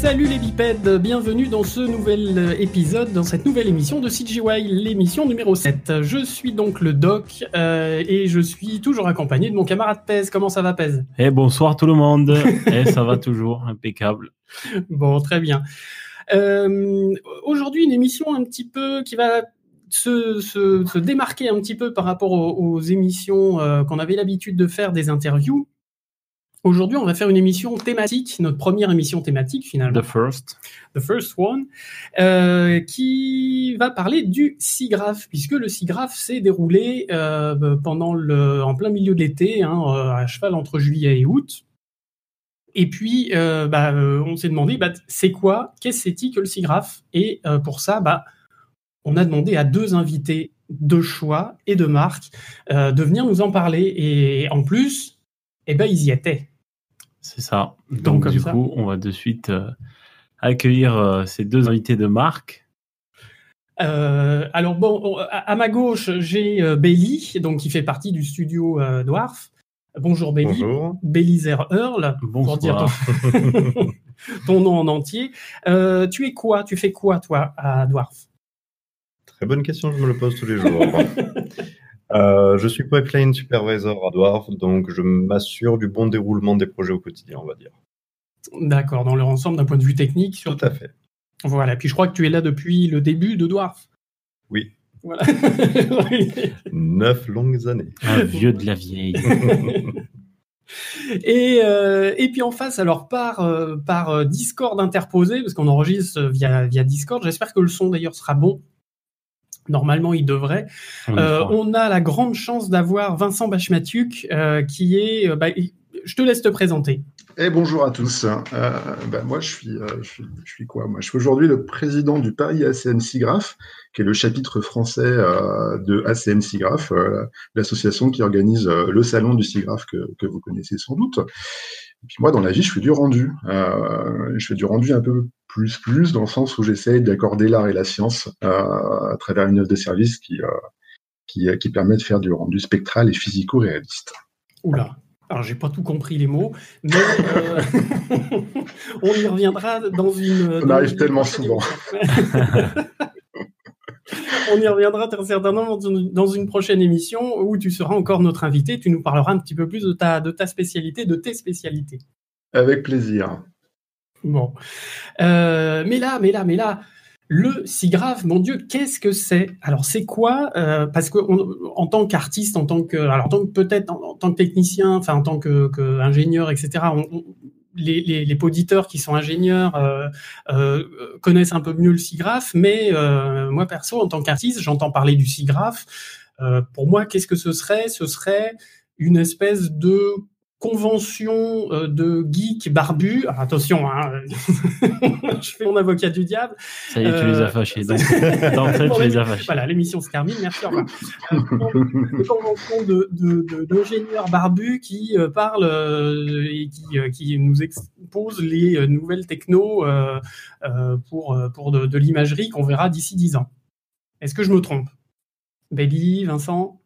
Salut les bipèdes, bienvenue dans ce nouvel épisode, dans cette nouvelle émission de CGY, l'émission numéro 7. Je suis donc le doc euh, et je suis toujours accompagné de mon camarade Pez. Comment ça va Pez? Eh bonsoir tout le monde, eh ça va toujours, impeccable. Bon, très bien. Euh, Aujourd'hui une émission un petit peu qui va se, se, se, démarquer un petit peu par rapport aux, aux émissions euh, qu'on avait l'habitude de faire des interviews. Aujourd'hui, on va faire une émission thématique, notre première émission thématique finalement. The first. The first one, euh, qui va parler du SIGGRAPH, puisque le SIGGRAPH s'est déroulé euh, pendant le, en plein milieu de l'été, hein, à cheval entre juillet et août. Et puis, euh, bah, on s'est demandé, bah, c'est quoi, qu'est-ce que c'est que le SIGGRAPH? Et euh, pour ça, bah, on a demandé à deux invités de choix et de marque euh, de venir nous en parler. Et en plus, eh ben, ils y étaient. C'est ça. Donc, Donc du ça. coup, on va de suite euh, accueillir euh, ces deux invités de marque. Euh, alors bon, à, à ma gauche, j'ai euh, Belly, donc qui fait partie du studio euh, Dwarf. Bonjour Belly. Bonjour. Belizer Earl, Bonsoir. pour dire ton, ton nom en entier. Euh, tu es quoi Tu fais quoi toi à Dwarf? Très bonne question, je me le pose tous les jours. Euh, je suis pipeline supervisor à Dwarf, donc je m'assure du bon déroulement des projets au quotidien, on va dire. D'accord, dans leur ensemble, d'un point de vue technique. Surtout. Tout à fait. Voilà, puis je crois que tu es là depuis le début de Dwarf. Oui. Voilà. Neuf longues années. Un vieux de la vieille. et, euh, et puis en face, alors par, euh, par Discord interposé, parce qu'on enregistre via, via Discord, j'espère que le son d'ailleurs sera bon. Normalement, il devrait. On, euh, on a la grande chance d'avoir Vincent Bachmatiuk, euh, qui est. Bah, je te laisse te présenter. Et eh, bonjour à tous. Euh, bah, moi, je suis, je suis, je suis quoi Moi, je suis aujourd'hui le président du Paris ACN SIGGRAPH, qui est le chapitre français de ACN SIGGRAPH, l'association qui organise le salon du SIGGRAPH que, que, vous connaissez sans doute. Et puis moi, dans la vie, je fais du rendu. je fais du rendu un peu plus plus dans le sens où j'essaye d'accorder l'art et la science euh, à travers une œuvre de service qui, euh, qui, qui, permet de faire du rendu spectral et physico-réaliste. Oula, alors j'ai pas tout compris les mots, mais euh, on y reviendra dans une. On arrive tellement souvent. on y reviendra certainement dans une prochaine émission où tu seras encore notre invité. Tu nous parleras un petit peu plus de ta, de ta spécialité, de tes spécialités. Avec plaisir. Bon. Euh, mais là, mais là, mais là, le SIGGRAPH, mon Dieu, qu'est-ce que c'est? Alors, c'est quoi euh, Parce que en tant qu'artiste, en tant que, alors, peut-être en, tant que technicien, enfin, en tant que, ingénieur, etc. Les, les, les auditeurs qui sont ingénieurs euh, euh, connaissent un peu mieux le SIGGRAPH, mais euh, moi perso, en tant qu'artiste, j'entends parler du SIGGRAPH. Pour moi, qu'est-ce que ce serait? Ce serait une espèce de convention euh, de geeks barbus. Alors, attention, hein, je fais mon avocat du diable. Ça y est, tu les as fâchés. Donc, fait, tu les as fâchés. Voilà, l'émission se termine. Merci. Au revoir. Une convention de, de, d'ingénieurs barbus qui euh, parlent euh, et qui, euh, qui nous exposent les nouvelles technos euh, pour, pour de, de l'imagerie qu'on verra d'ici dix ans. Est-ce que je me trompe? Belly, Vincent?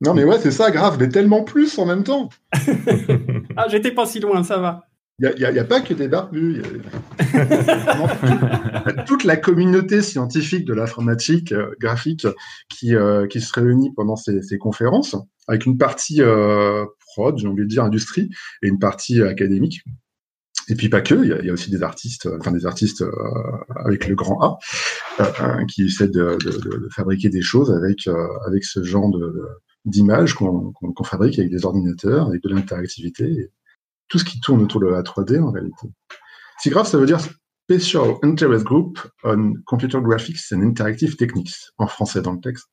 Non, mais ouais, c'est ça, grave, mais tellement plus en même temps. ah, j'étais pas si loin, ça va. Il n'y a, a, a, pas que des barbus. Il y a toute la communauté scientifique de l'informatique euh, graphique qui, euh, qui se réunit pendant ces, ces, conférences, avec une partie euh, prod, j'ai envie de dire industrie, et une partie académique. Et puis pas que, il y, y, a aussi des artistes, enfin des artistes euh, avec le grand A, euh, qui essaient de, de, de, fabriquer des choses avec, euh, avec ce genre de, d'images qu'on qu qu fabrique avec des ordinateurs, avec de l'interactivité, tout ce qui tourne autour de la 3D en réalité. SIGGRAPH, ça veut dire Special Interest Group on Computer Graphics and Interactive Techniques, en français dans le texte.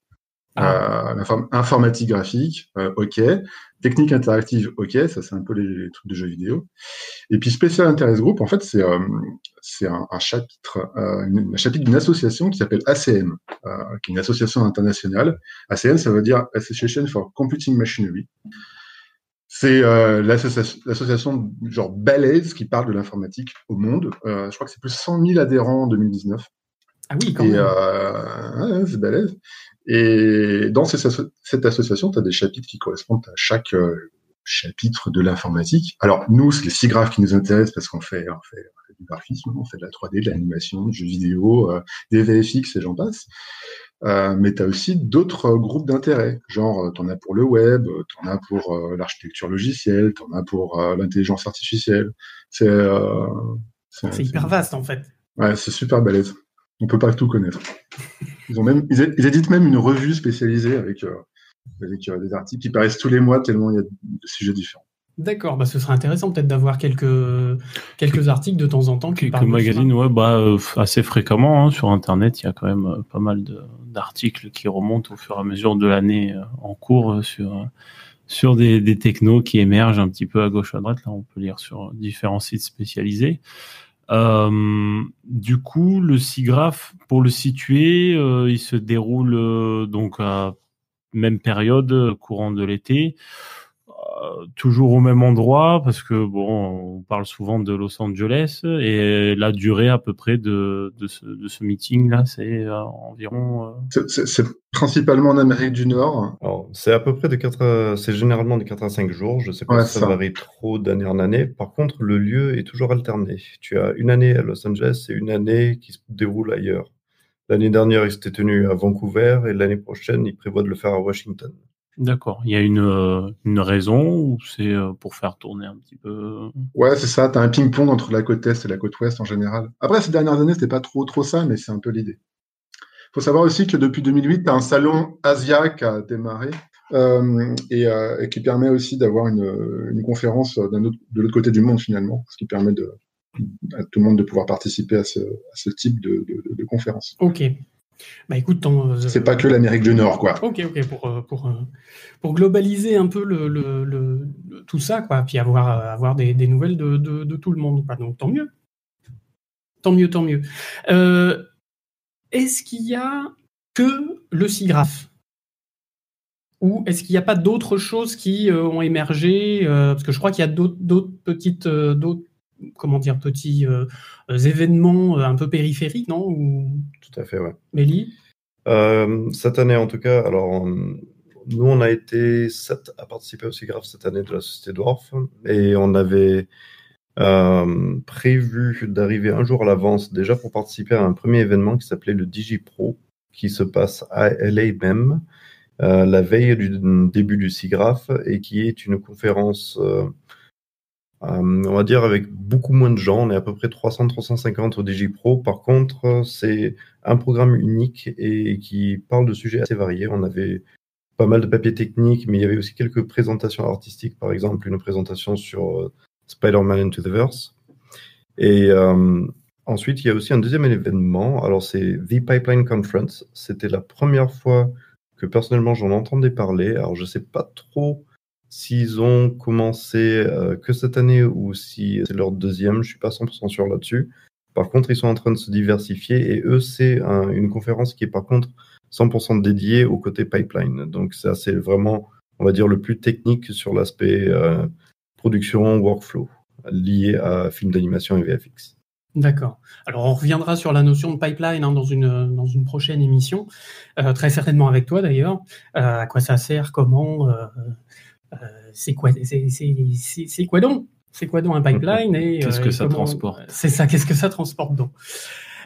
Ah. Euh, informatique graphique, euh, ok. Technique interactive, ok. Ça, c'est un peu les, trucs de jeux vidéo. Et puis Special Interest Group, en fait, c'est euh, un, chapitre, un chapitre d'une association qui s'appelle ACM, qui est une association internationale. ACM, ça veut dire Association for Computing Machinery. C'est euh, l'association genre balèze qui parle de l'informatique au monde. Euh, je crois que c'est plus de 100 000 adhérents en 2019. Ah oui, quand et, même. Euh, c'est balèze. Et dans ces, cette association, tu as des chapitres qui correspondent à chaque, euh, chapitre de l'informatique. Alors nous, c'est les SIGRAPH qui nous intéressent parce qu'on fait, on fait, du graphisme, on fait de la 3D, de l'animation, du jeu vidéo, des VFX et j'en passe. Euh, mais tu as aussi d'autres groupes d'intérêt, genre tu en as pour le web, tu en as pour l'architecture logicielle, tu en as pour l'intelligence artificielle. C'est c'est hyper vaste en fait. Ouais, c'est super balèze. On peut pas tout connaître. Ils ont même, ils, éditent même une revue spécialisée avec, euh, avec euh, des articles qui paraissent tous les mois tellement il y a de sujets différents. D'accord, bah ce serait intéressant peut-être d'avoir quelques, quelques articles de temps en temps. Quelques magazines, ouais, bah, euh, assez fréquemment. Hein, sur Internet, il y a quand même pas mal d'articles qui remontent au fur et à mesure de l'année en cours sur, sur des, des technos qui émergent un petit peu à gauche à droite. Là, on peut lire sur différents sites spécialisés. Euh, du coup, le SIGRAPH, pour le situer, euh, il se déroule euh, donc à même période, courant de l'été. Toujours au même endroit parce que bon, on parle souvent de Los Angeles et la durée à peu près de, de ce, de ce meeting là, c'est euh, environ. Euh, c'est principalement en Amérique du Nord. C'est à peu près de 4 c'est généralement de 4 à 5 jours. Je sais pas si ça, varie trop d'année en année. Par contre, le lieu est toujours alterné. Tu as une année à Los Angeles et une année qui se déroule ailleurs. L'année dernière, il s'était tenu à Vancouver et l'année prochaine, il prévoit de le faire à Washington. D'accord. Il y a une, euh, une raison ou c'est euh, pour faire tourner un petit peu? Euh? Ouais, c'est ça. Tu as un ping-pong entre la côte est et la côte ouest en général. Après, ces dernières années, c'était pas trop, trop ça, mais c'est un peu l'idée. Il faut savoir aussi que depuis 2008, tu as un salon Asia qui a démarré et, qui permet aussi d'avoir une, une conférence autre, de l'autre côté du monde finalement, ce qui permet de, à tout le monde de pouvoir participer à ce, à ce type de, de, de conférence. Ok. Bah écoute, euh, c'est pas que l'Amérique du Nord, quoi. Ok, ok, pour, euh, pour, euh, pour globaliser un peu le, le, tout ça, quoi, puis avoir, avoir des, des nouvelles de, de, de, tout le monde. Quoi. Donc tant mieux. Tant mieux, tant mieux. est-ce qu'il y a que le SIGRAPH ou est-ce qu'il n'y a pas d'autres choses qui ont émergé Parce que je crois qu'il y a d'autres petites, d'autres comment dire, petits euh, euh, événements euh, un peu périphériques, non Tout à fait, ouais. Mélie? Cette année, en tout cas, alors, nous, on a été sept à participer aussi grave cette année de la Société Dwarf, et on avait prévu d'arriver un jour à l'avance déjà pour participer à un premier événement qui s'appelait le DigiPro, qui se passe à LA même, la veille du début du SIGRAPH, et qui est une conférence euh, on va dire avec beaucoup moins de gens, on est à peu près 300-350 au DigiPro. Par contre, c'est un programme unique et qui parle de sujets assez variés. On avait pas mal de papiers techniques, mais il y avait aussi quelques présentations artistiques, par exemple une présentation sur euh, Spider-Man Into the Verse. Et euh, ensuite, il y a aussi un deuxième événement. Alors, c'est The Pipeline Conference. C'était la première fois que personnellement j'en entendais parler. Alors, je sais pas trop S'ils ont commencé euh, que cette année ou si c'est leur deuxième, je suis pas 100% sûr là-dessus. Par contre, ils sont en train de se diversifier et eux, c'est une conférence qui est par contre 100% dédiée au côté pipeline. Donc ça, c'est vraiment, on va dire, le plus technique sur l'aspect euh, production, workflow, lié à film d'animation et VFX. D'accord. Alors on reviendra sur la notion de pipeline hein, dans, une, dans une prochaine émission, euh, très certainement avec toi d'ailleurs. à quoi ça sert, comment, c'est quoi, c'est quoi donc? C'est quoi donc un pipeline et Qu'est-ce que euh, ça transporte? C'est ça. Qu'est-ce que ça transporte donc?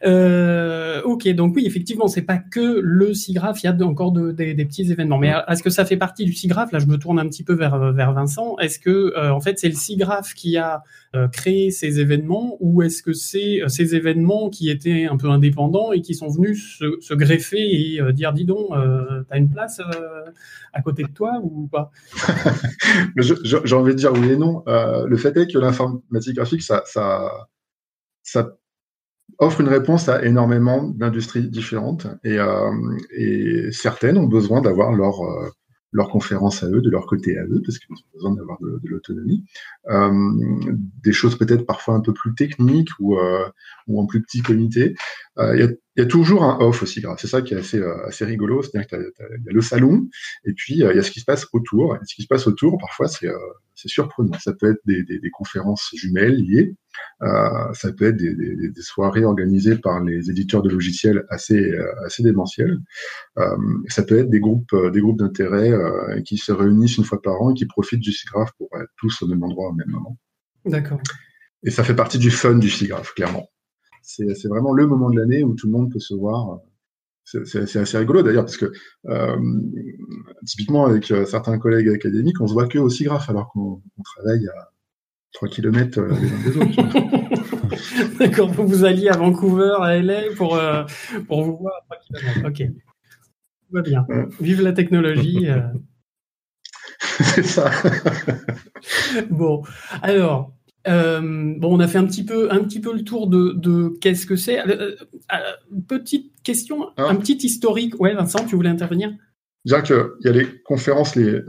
Euh, ok, donc oui, effectivement, c'est pas que le SIGRAPH, il y a encore des, petits événements. Mais est-ce que ça fait partie du SIGRAPH Là, je me tourne un petit peu vers, vers Vincent. Est-ce que, euh, en fait, c'est le SIGRAPH qui a euh, créé ces événements ou est-ce que c'est ces événements qui étaient un peu indépendants et qui sont venus se, greffer et dire, dis donc, t'as une place à côté de toi ou pas? J'ai envie de dire oui et non. le fait est que l'informatique graphique, ça, ça, ça offre une réponse à énormément d'industries différentes et, euh, certaines ont besoin d'avoir leur euh, leur conférence à eux, de leur côté à eux, parce qu'ils ont besoin d'avoir de, l'autonomie. Euh, des choses peut-être parfois un peu plus techniques ou, ou en plus petit comité. Il y, y, a toujours un off aussi, c'est ça qui est assez, assez rigolo, c'est-à-dire qu'il y, a le salon, et puis il y a ce qui se passe autour. Et ce qui se passe autour, parfois, c'est c'est surprenant. Ça peut être des, des, des conférences jumelles liées, euh, ça peut être des, des, soirées organisées par les éditeurs de logiciels assez, assez démentiels. Euh, ça peut être des groupes, des groupes d'intérêt qui se réunissent une fois par an et qui profitent du SIGGRAPH pour être tous au même endroit au même moment. D'accord. Et ça fait partie du fun du SIGGRAPH, clairement. C'est vraiment le moment de l'année où tout le monde peut se voir c'est assez rigolo d'ailleurs parce que euh, typiquement avec euh, certains collègues académiques, on se voit que aussi grave alors qu'on travaille à 3 km euh, les uns des autres. D'accord, vous vous alliez à Vancouver, à LA pour, pour vous voir à 3 km. Ok. Tout va bien. Vive la technologie. c'est ça. bon, alors, euh, bon, on a fait un petit peu, un petit peu le tour de, de qu'est-ce que c'est. Euh, euh, petite question, ah. un petit historique. Ouais, Vincent, tu voulais intervenir? Dire qu'il y a les conférences les,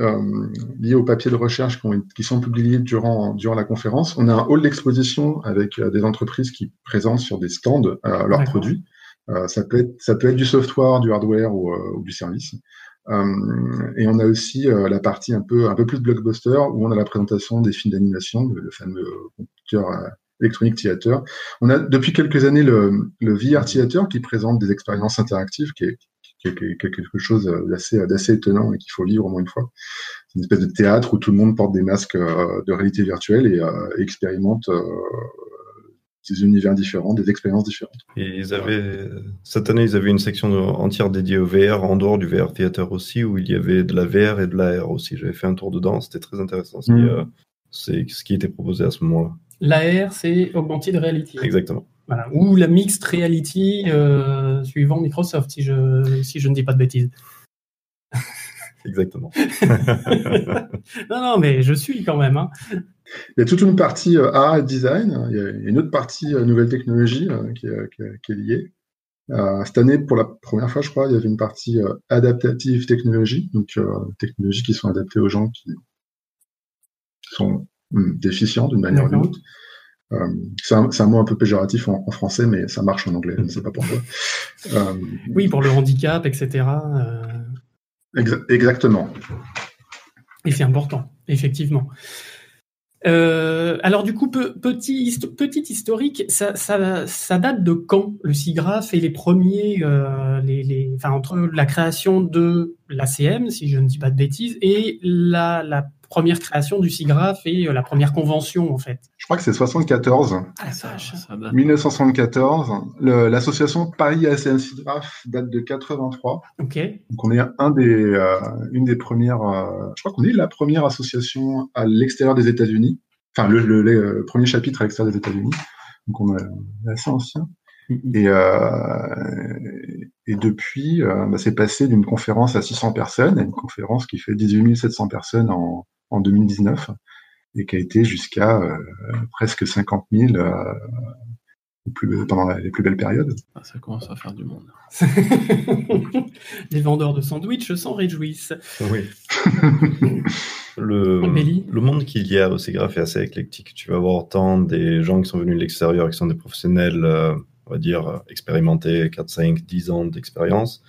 liées au papier de recherche qui, qui, sont publiées durant, durant la conférence. On a un hall d'exposition avec des entreprises qui présentent sur des stands leurs produits. ça, peut être, ça peut être du software, du hardware ou, ou du service. Euh, et on a aussi euh, la partie un peu, un peu plus blockbuster où on a la présentation des films d'animation, le, fameux computer euh, Electronic Theater. On a depuis quelques années le, le VR Theater qui présente des expériences interactives, qui est, qui est, quelque chose d'assez, d'assez étonnant et qu'il faut vivre au moins une fois. C'est une espèce de théâtre où tout le monde porte des masques de réalité virtuelle et, et expérimente des univers différents, des expériences différentes. Et ils avaient, cette année, ils avaient une section entière dédiée au VR, en dehors du VR Theater aussi, où il y avait de la VR et de l'AR aussi. J'avais fait un tour dedans, c'était très intéressant. C'est mm. ce qui était proposé à ce moment-là. L'AR, c'est Augmented Reality. Exactement. Voilà. Ou la Mixed Reality, euh, suivant Microsoft, si je, si je ne dis pas de bêtises. Exactement. non, non, mais je suis quand même. Hein. Il y a toute une partie euh, art et design, il y a une autre partie euh, nouvelle technologie euh, qui, est, liée. cette année, pour la première fois, je crois, il y avait une partie adaptative technologie, donc technologies qui sont adaptées aux gens qui sont hmm, déficients d'une manière ou d'une autre. c'est un, mot un peu péjoratif en, français, mais ça marche en anglais, je ne sais pas pourquoi. oui, pour le handicap, etc. exactement. Et c'est important, effectivement. Euh, alors du coup, petit, petit historique, ça, ça, ça, date de quand le SIGGRAPH et les premiers, euh, les, les, enfin, entre la création de l'ACM, si je ne dis pas de bêtises, et la, la première création du SIGGRAPH et euh, la première convention en fait. Je crois que c'est 74. Ah, ça, ça 1974. L'association Paris ACM SIGGRAPH date de 83. Ok. Donc on est un des, euh, une des premières. Euh, je crois qu'on est la première association à l'extérieur des États-Unis. Enfin le, le, premier chapitre à l'extérieur des États-Unis. Donc on est assez ancien. Mm-hmm. Et, euh, et depuis, euh, bah, c'est passé d'une conférence à 600 personnes à une conférence qui fait 18 700 personnes en, en 2019 et qui a été jusqu'à euh, presque 50 000 euh, plus, pendant les plus belles périodes. Ah, ça commence à faire du monde. les vendeurs de sandwichs s'en réjouissent. Oui. le, le monde qu'il y a au SIGGRAPH est assez éclectique. Tu vas avoir tant des gens qui sont venus de l'extérieur, qui sont des professionnels, euh, on va dire, expérimentés, 4, 5, 10 ans d'expérience,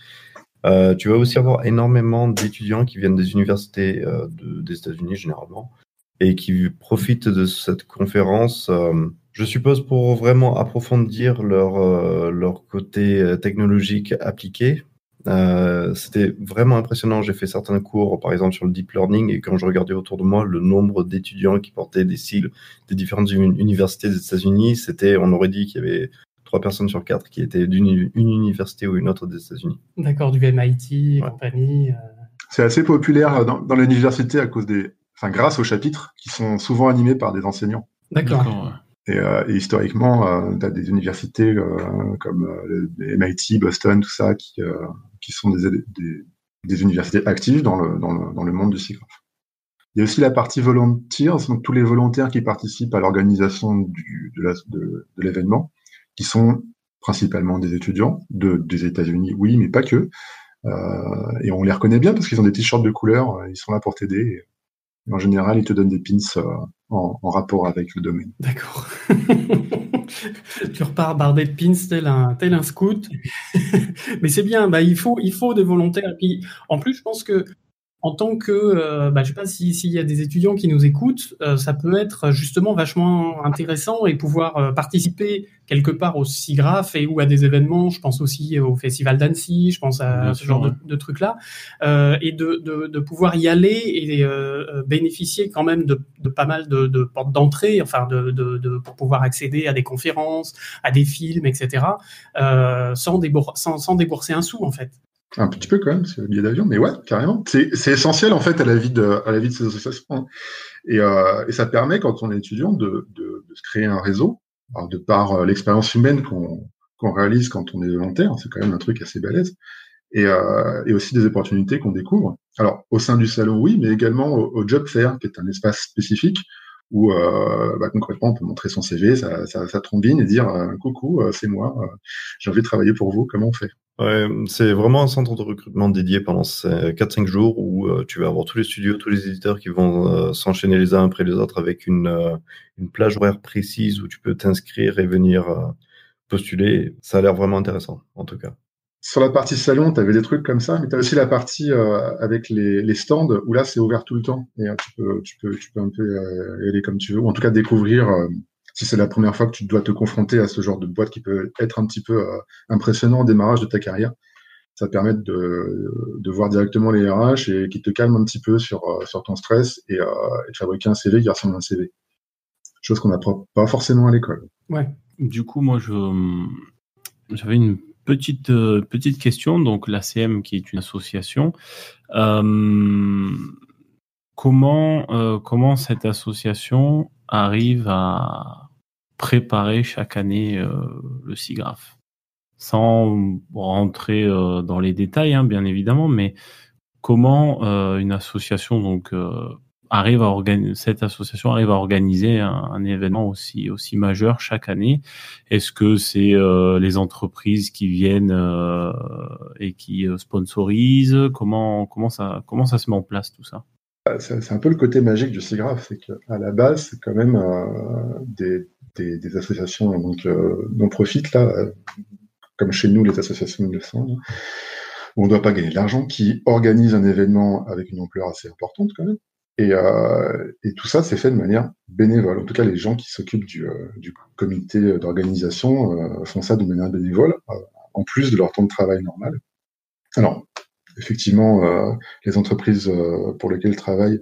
euh, tu vas aussi avoir énormément d'étudiants qui viennent des universités euh, des États-Unis généralement et qui profitent de cette conférence, euh, je suppose, pour vraiment approfondir leur, leur côté technologique appliqué. C'était vraiment impressionnant. J'ai fait certains cours, par exemple, sur le deep learning, et quand je regardais autour de moi le nombre d'étudiants qui portaient des sigles des différentes universités des États-Unis, c'était, on aurait dit qu'il y avait trois personnes sur quatre qui étaient d'une une université ou une autre des États-Unis. D'accord, du MIT, compagnie. Euh. C'est assez populaire dans, dans l'université à cause des, enfin, grâce aux chapitres qui sont souvent animés par des enseignants. D'accord. Et, euh, et, historiquement, euh, tu as des universités euh, comme MIT, Boston, tout ça, qui, qui sont des, des, des, universités actives dans le, dans le, dans le monde du SIGGRAPH. Il y a aussi la partie volontiers, donc tous les volontaires qui participent à l'organisation de l'événement qui sont principalement des étudiants de, des États-Unis, oui, mais pas que. Euh, et on les reconnaît bien parce qu'ils ont des t-shirts de couleur, euh, ils sont là pour t'aider. En général, ils te donnent des pins euh, en, rapport avec le domaine. D'accord. tu repars bardé de pins tel un, tel un scout. mais c'est bien, bah, il, faut, il faut des volontaires. Et puis, en plus, je pense que en tant que, euh, bah, je sais pas s'il y a des étudiants qui nous écoutent, euh, ça peut être justement vachement intéressant et pouvoir euh, participer quelque part au SIGRAPH et ou à des événements. Je pense aussi au Festival d'Annecy, je pense à ce genre de, trucs-là, et de, de, de, pouvoir y aller et bénéficier quand même de, de pas mal de, de portes d'entrée, enfin de, de, pour pouvoir accéder à des conférences, à des films, etc., sans, sans, sans débourser un sou en fait. Un petit peu quand même, c'est le billet d'avion, mais ouais, carrément. C'est essentiel en fait à la vie de, à la vie de ces associations. Hein. Et, euh, et ça permet, quand on est étudiant, de, se créer un réseau. De par euh, l'expérience humaine qu'on qu'on réalise quand on est volontaire, c'est quand même un truc assez balèze. Et, euh, et aussi des opportunités qu'on découvre. Alors, au sein du salon, oui, mais également au, Job Fair, qui est un espace spécifique où euh, bah, concrètement on peut montrer son CV, sa, sa, sa trombine et dire euh, coucou, c'est moi, j'ai envie de travailler pour vous, comment on fait? Ouais, c'est vraiment un centre de recrutement dédié pendant ces 4-5 jours où euh, tu vas avoir tous les studios, tous les éditeurs qui vont euh, s'enchaîner les uns après les autres avec une, euh, une plage horaire précise où tu peux t'inscrire et venir postuler. Ça a l'air vraiment intéressant, en tout cas. Sur la partie salon, tu avais des trucs comme ça, mais tu as aussi la partie avec les, stands où là, c'est ouvert tout le temps. Et tu, peux, tu, peux, un peu aller comme tu veux, ou en tout cas découvrir si c'est la première fois que tu dois te confronter à ce genre de boîte qui peut être un petit peu euh, impressionnant au démarrage de ta carrière, ça permet de, de, voir directement les RH et qui te calme un petit peu sur, euh, sur ton stress et, euh, de fabriquer un CV qui ressemble à un CV. Chose qu'on n'apprend pas forcément à l'école. Ouais. Du coup, moi, je j'avais une petite petite question. Donc, l'ACM, qui est une association, euh, comment comment cette association arrive à préparer chaque année euh, le SIGRAPH. Sans rentrer euh, dans les détails, hein, bien évidemment, mais comment euh, une association donc arrive à organiser cette association arrive à organiser un, événement aussi majeur chaque année? Est-ce que c'est les entreprises qui viennent et qui sponsorisent? Comment ça se met en place tout ça? C'est un peu le côté magique du SIGRAPH, c'est qu'à la base, c'est quand même des, des, associations donc euh, non profit là, euh, comme chez nous les associations de sang, où on ne doit pas gagner de l'argent, qui organisent un événement avec une ampleur assez importante quand même. Et, euh, tout ça, c'est fait de manière bénévole. En tout cas, les gens qui s'occupent du, comité d'organisation font ça de manière bénévole, en plus de leur temps de travail normal. Alors, effectivement, les entreprises pour lesquelles travaillent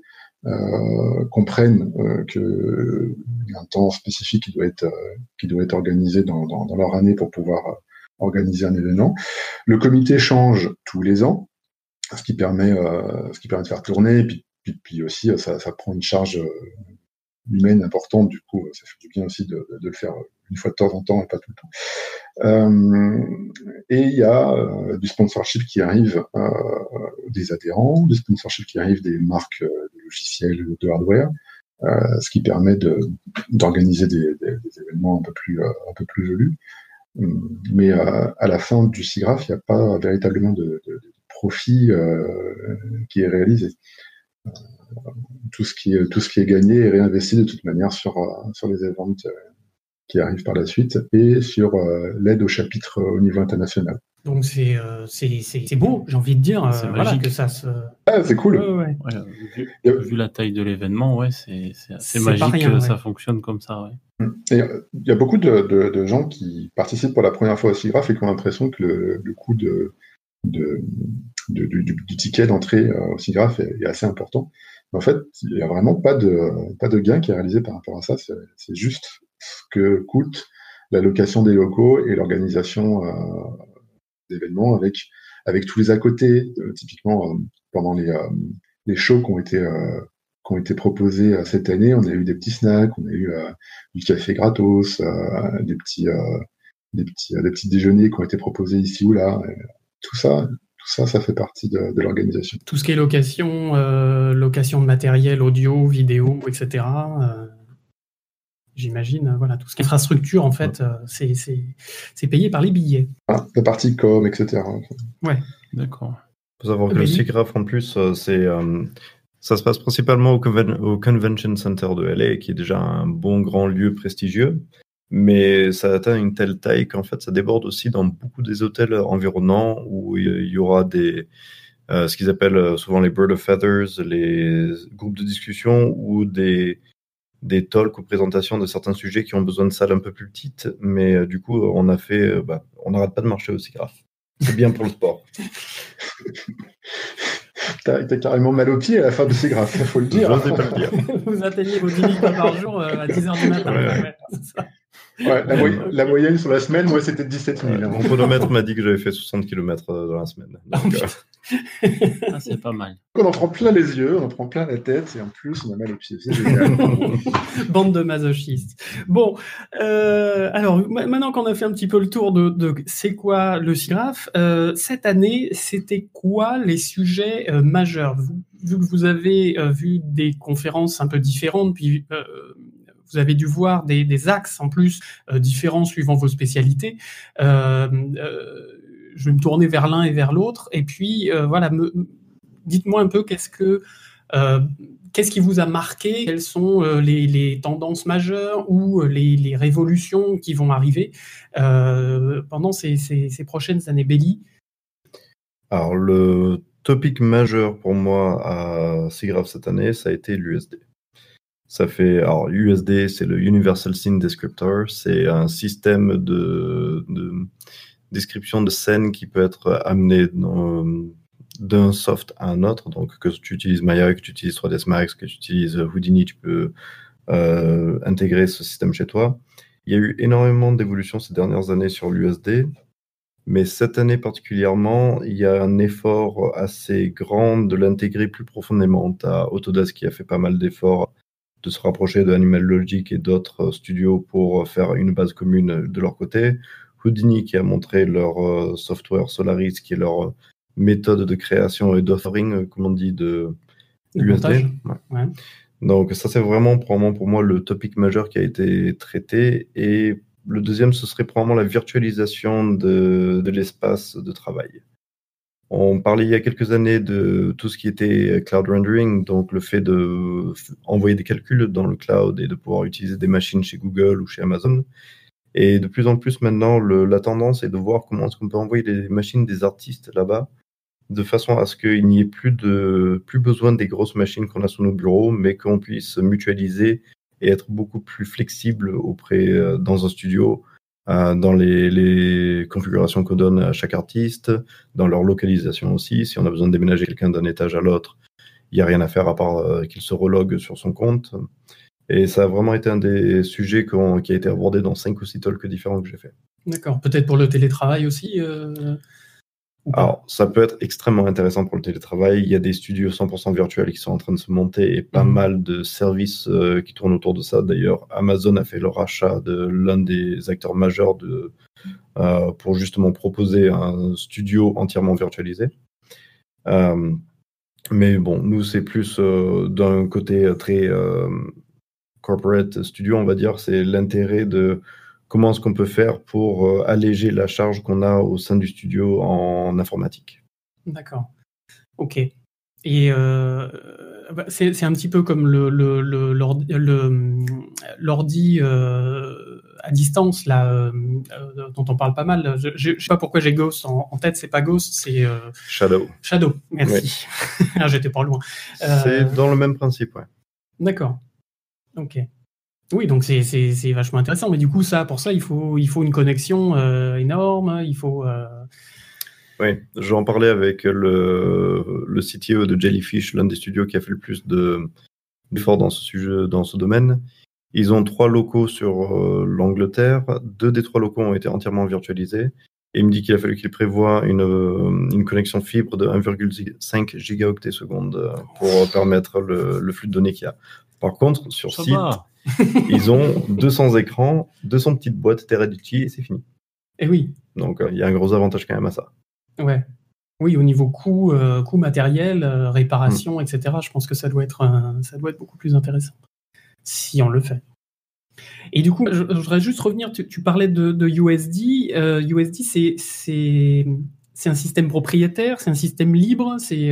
comprennent euh, qu'il y a un temps spécifique qui doit être, euh, qui doit être organisé dans, leur année pour pouvoir euh, organiser un événement. Le comité change tous les ans, ce qui permet, ce qui permet de faire tourner, et puis, puis, aussi ça, prend une charge humaine importante, du coup ça fait du bien aussi de, le faire une fois de temps en temps et pas tout le temps. Euh, et il y a euh, du sponsorship qui arrive euh, des adhérents, du sponsorship qui arrive des marques logiciels, de hardware, ce qui permet d'organiser des, événements un peu plus, un peu plus velus. Mais euh, à la fin du SIGRAPH, il n'y a pas véritablement de, de, de profit qui est réalisé. tout ce qui est, tout ce qui est gagné est réinvesti de toute manière sur, sur les événements qui arrivent par la suite et sur l'aide au chapitre au niveau international. Donc c'est euh, c'est beau, j'ai envie de dire, euh, voilà, que ça se. Ah, c'est cool. Ouais, ouais. vu, vu, la taille de l'événement, ouais, c'est assez magique rien, que ça fonctionne comme ça. Ouais. Il y a beaucoup de, de, de, gens qui participent pour la première fois au SIGRAPH et qui ont l'impression que le, le, coût de, de, du, du, ticket d'entrée euh, au SIGRAPH est, est, assez important. Mais en fait, il n'y a vraiment pas de, pas de gain qui est réalisé par rapport à ça. C'est juste que coûte la location des locaux et l'organisation euh, d'événements avec avec tous les à côté. Euh, typiquement, euh, pendant les, les shows qui ont été qui ont été proposés cette année, on a eu des petits snacks, on a eu du café gratos, des petits des petits des petits déjeuners qui ont été proposés ici ou là. tout ça, tout ça, ça fait partie de, l'organisation. Tout ce qui est location, location de matériel audio, vidéo, etc. J'imagine, euh, voilà, tout ce qui est infrastructure, en fait, euh, c'est payé par les billets. Ah, la partie com, etc. Ouais, d'accord. Il faut savoir que le SIGRAPH, en plus, euh, c'est, ça se passe principalement au, Conven au, Convention Center de LA, qui est déjà un bon grand lieu prestigieux. Mais ça atteint une telle taille qu'en fait, ça déborde aussi dans beaucoup des hôtels environnants où il y aura des, euh, ce qu'ils appellent souvent les Bird of Feathers, les groupes de discussion ou des, des talks ou présentations de certains sujets qui ont besoin de salles un peu plus petites. Mais euh, du coup, on a fait, bah, on n'arrête pas de marcher aussi grave. C'est bien pour le sport. T'as carrément mal aux pieds à la fin de ces graphes, il faut le dire. Vous atteignez vos 10 minutes par jour à 10h du matin. Ouais. Ouais, la, moyenne sur la semaine, moi, c'était 17 000. Mon chronomètre m'a dit que j'avais fait 60 km euh, dans la semaine. Euh, ah, c'est pas mal. On en prend plein les yeux, on en prend plein la tête, et en plus, on a mal aux pieds. C'est génial. Bande de masochistes. Bon, euh, alors, maintenant qu'on a fait un petit peu le tour de, c'est quoi le SIGRAPH, cette année, c'était quoi les sujets majeurs? Vu que vous avez vu des conférences un peu différentes, puis vous avez dû voir des, axes en plus euh, différents suivant vos spécialités. Euh, euh, je vais me tourner vers l'un et vers l'autre. Et puis, voilà, dites-moi un peu qu'est-ce que qu'est-ce qui vous a marqué Quelles sont les, tendances majeures ou les, révolutions qui vont arriver pendant ces, prochaines années Belly Alors, le topic majeur pour moi à SIGGRAPH cette année, ça a été l'USD. Ça fait, alors USD, c'est le Universal Scene Descriptor, c'est un système de, description de scène qui peut être amené d'un soft à un autre. Donc, que tu utilises Maya, que tu utilises 3ds Max, que tu utilises Houdini, tu peux euh, intégrer ce système chez toi. Il y a eu énormément d'évolutions ces dernières années sur l'USD, mais cette année particulièrement, il y a un effort assez grand de l'intégrer plus profondément. Tu as Autodesk qui a fait pas mal d'efforts de se rapprocher de Animal Logic et d'autres euh, studios pour euh, faire une base commune de leur côté. Houdini qui a montré leur euh, software Solaris, qui est leur méthode de création et d'offering, comme on dit, de USD. Donc ça, c'est vraiment probablement pour moi le topic majeur qui a été traité. Et le deuxième, ce serait probablement la virtualisation de l'espace de travail. On parlait il y a quelques années de tout ce qui était cloud rendering, donc le fait de envoyer des calculs dans le cloud et de pouvoir utiliser des machines chez Google ou chez Amazon. Et de plus en plus maintenant, la tendance est de voir comment est-ce qu'on peut envoyer des machines des artistes là-bas, de façon à ce qu'il n'y ait plus, de, plus besoin des grosses machines qu'on a sur nos bureaux, mais qu'on puisse mutualiser et être beaucoup plus flexible auprès euh, dans un studio euh, dans les, configurations qu'on donne à chaque artiste, dans leur localisation aussi. Si on a besoin de déménager quelqu'un d'un étage à l'autre, il n'y a rien à faire à part euh, qu'il se relogue sur son compte. Et ça a vraiment été un des sujets qui a été abordé dans cinq ou six talks différents que j'ai fait. D'accord. Peut-être pour le télétravail aussi euh, alors, ça peut être extrêmement intéressant pour le télétravail. Il y a des studios 100% virtuels qui sont en train de se monter et pas mhm. mal de services euh, qui tournent autour de ça. D'ailleurs, Amazon a fait le rachat de l'un des acteurs majeurs de, euh, pour justement proposer un studio entièrement virtualisé. Euh, mais bon, nous, c'est plus d'un côté très corporate studio, on va dire. C'est l'intérêt de comment est-ce qu'on peut faire pour euh, alléger la charge qu'on a au sein du studio en informatique. D'accord. Ok. Et euh, bah, c'est un petit peu comme le l'ordi euh, à distance là dont on parle pas mal. Je, ne sais pas pourquoi j'ai Ghost en, tête. C'est pas Ghost, c'est Shadow. Shadow. Merci. Ah, j'étais pas loin. c'est dans le même principe, ouais. D'accord. Ok. Oui, donc c'est vachement intéressant. Mais du coup, ça, pour ça, il faut, il faut une connexion euh, énorme. Il faut. Euh, oui, j'en parlais avec le, le de Jellyfish, l'un des studios qui a fait le plus d'efforts dans ce sujet, dans ce domaine. Ils ont trois locaux sur euh, l'Angleterre. Deux des trois locaux ont été entièrement virtualisés. Et il me dit qu'il a fallu qu'il prévoit une, une, connexion fibre de 1,5 gigaoctets seconde pour permettre le, flux de données qu'il y a. Par contre, sur site, ils ont 200 écrans, 200 petites boîtes Teradity et c'est fini. Et eh oui. Donc euh, il y a un gros avantage quand même à ça. Ouais. Oui, au niveau coût, euh, coût matériel, euh, réparation, mm. etc., je pense que ça doit, être ça doit être beaucoup plus intéressant si on le fait. Et du coup, je, voudrais juste revenir, tu, parlais de, USD. USD, c'est un système propriétaire, c'est un système libre, c'est...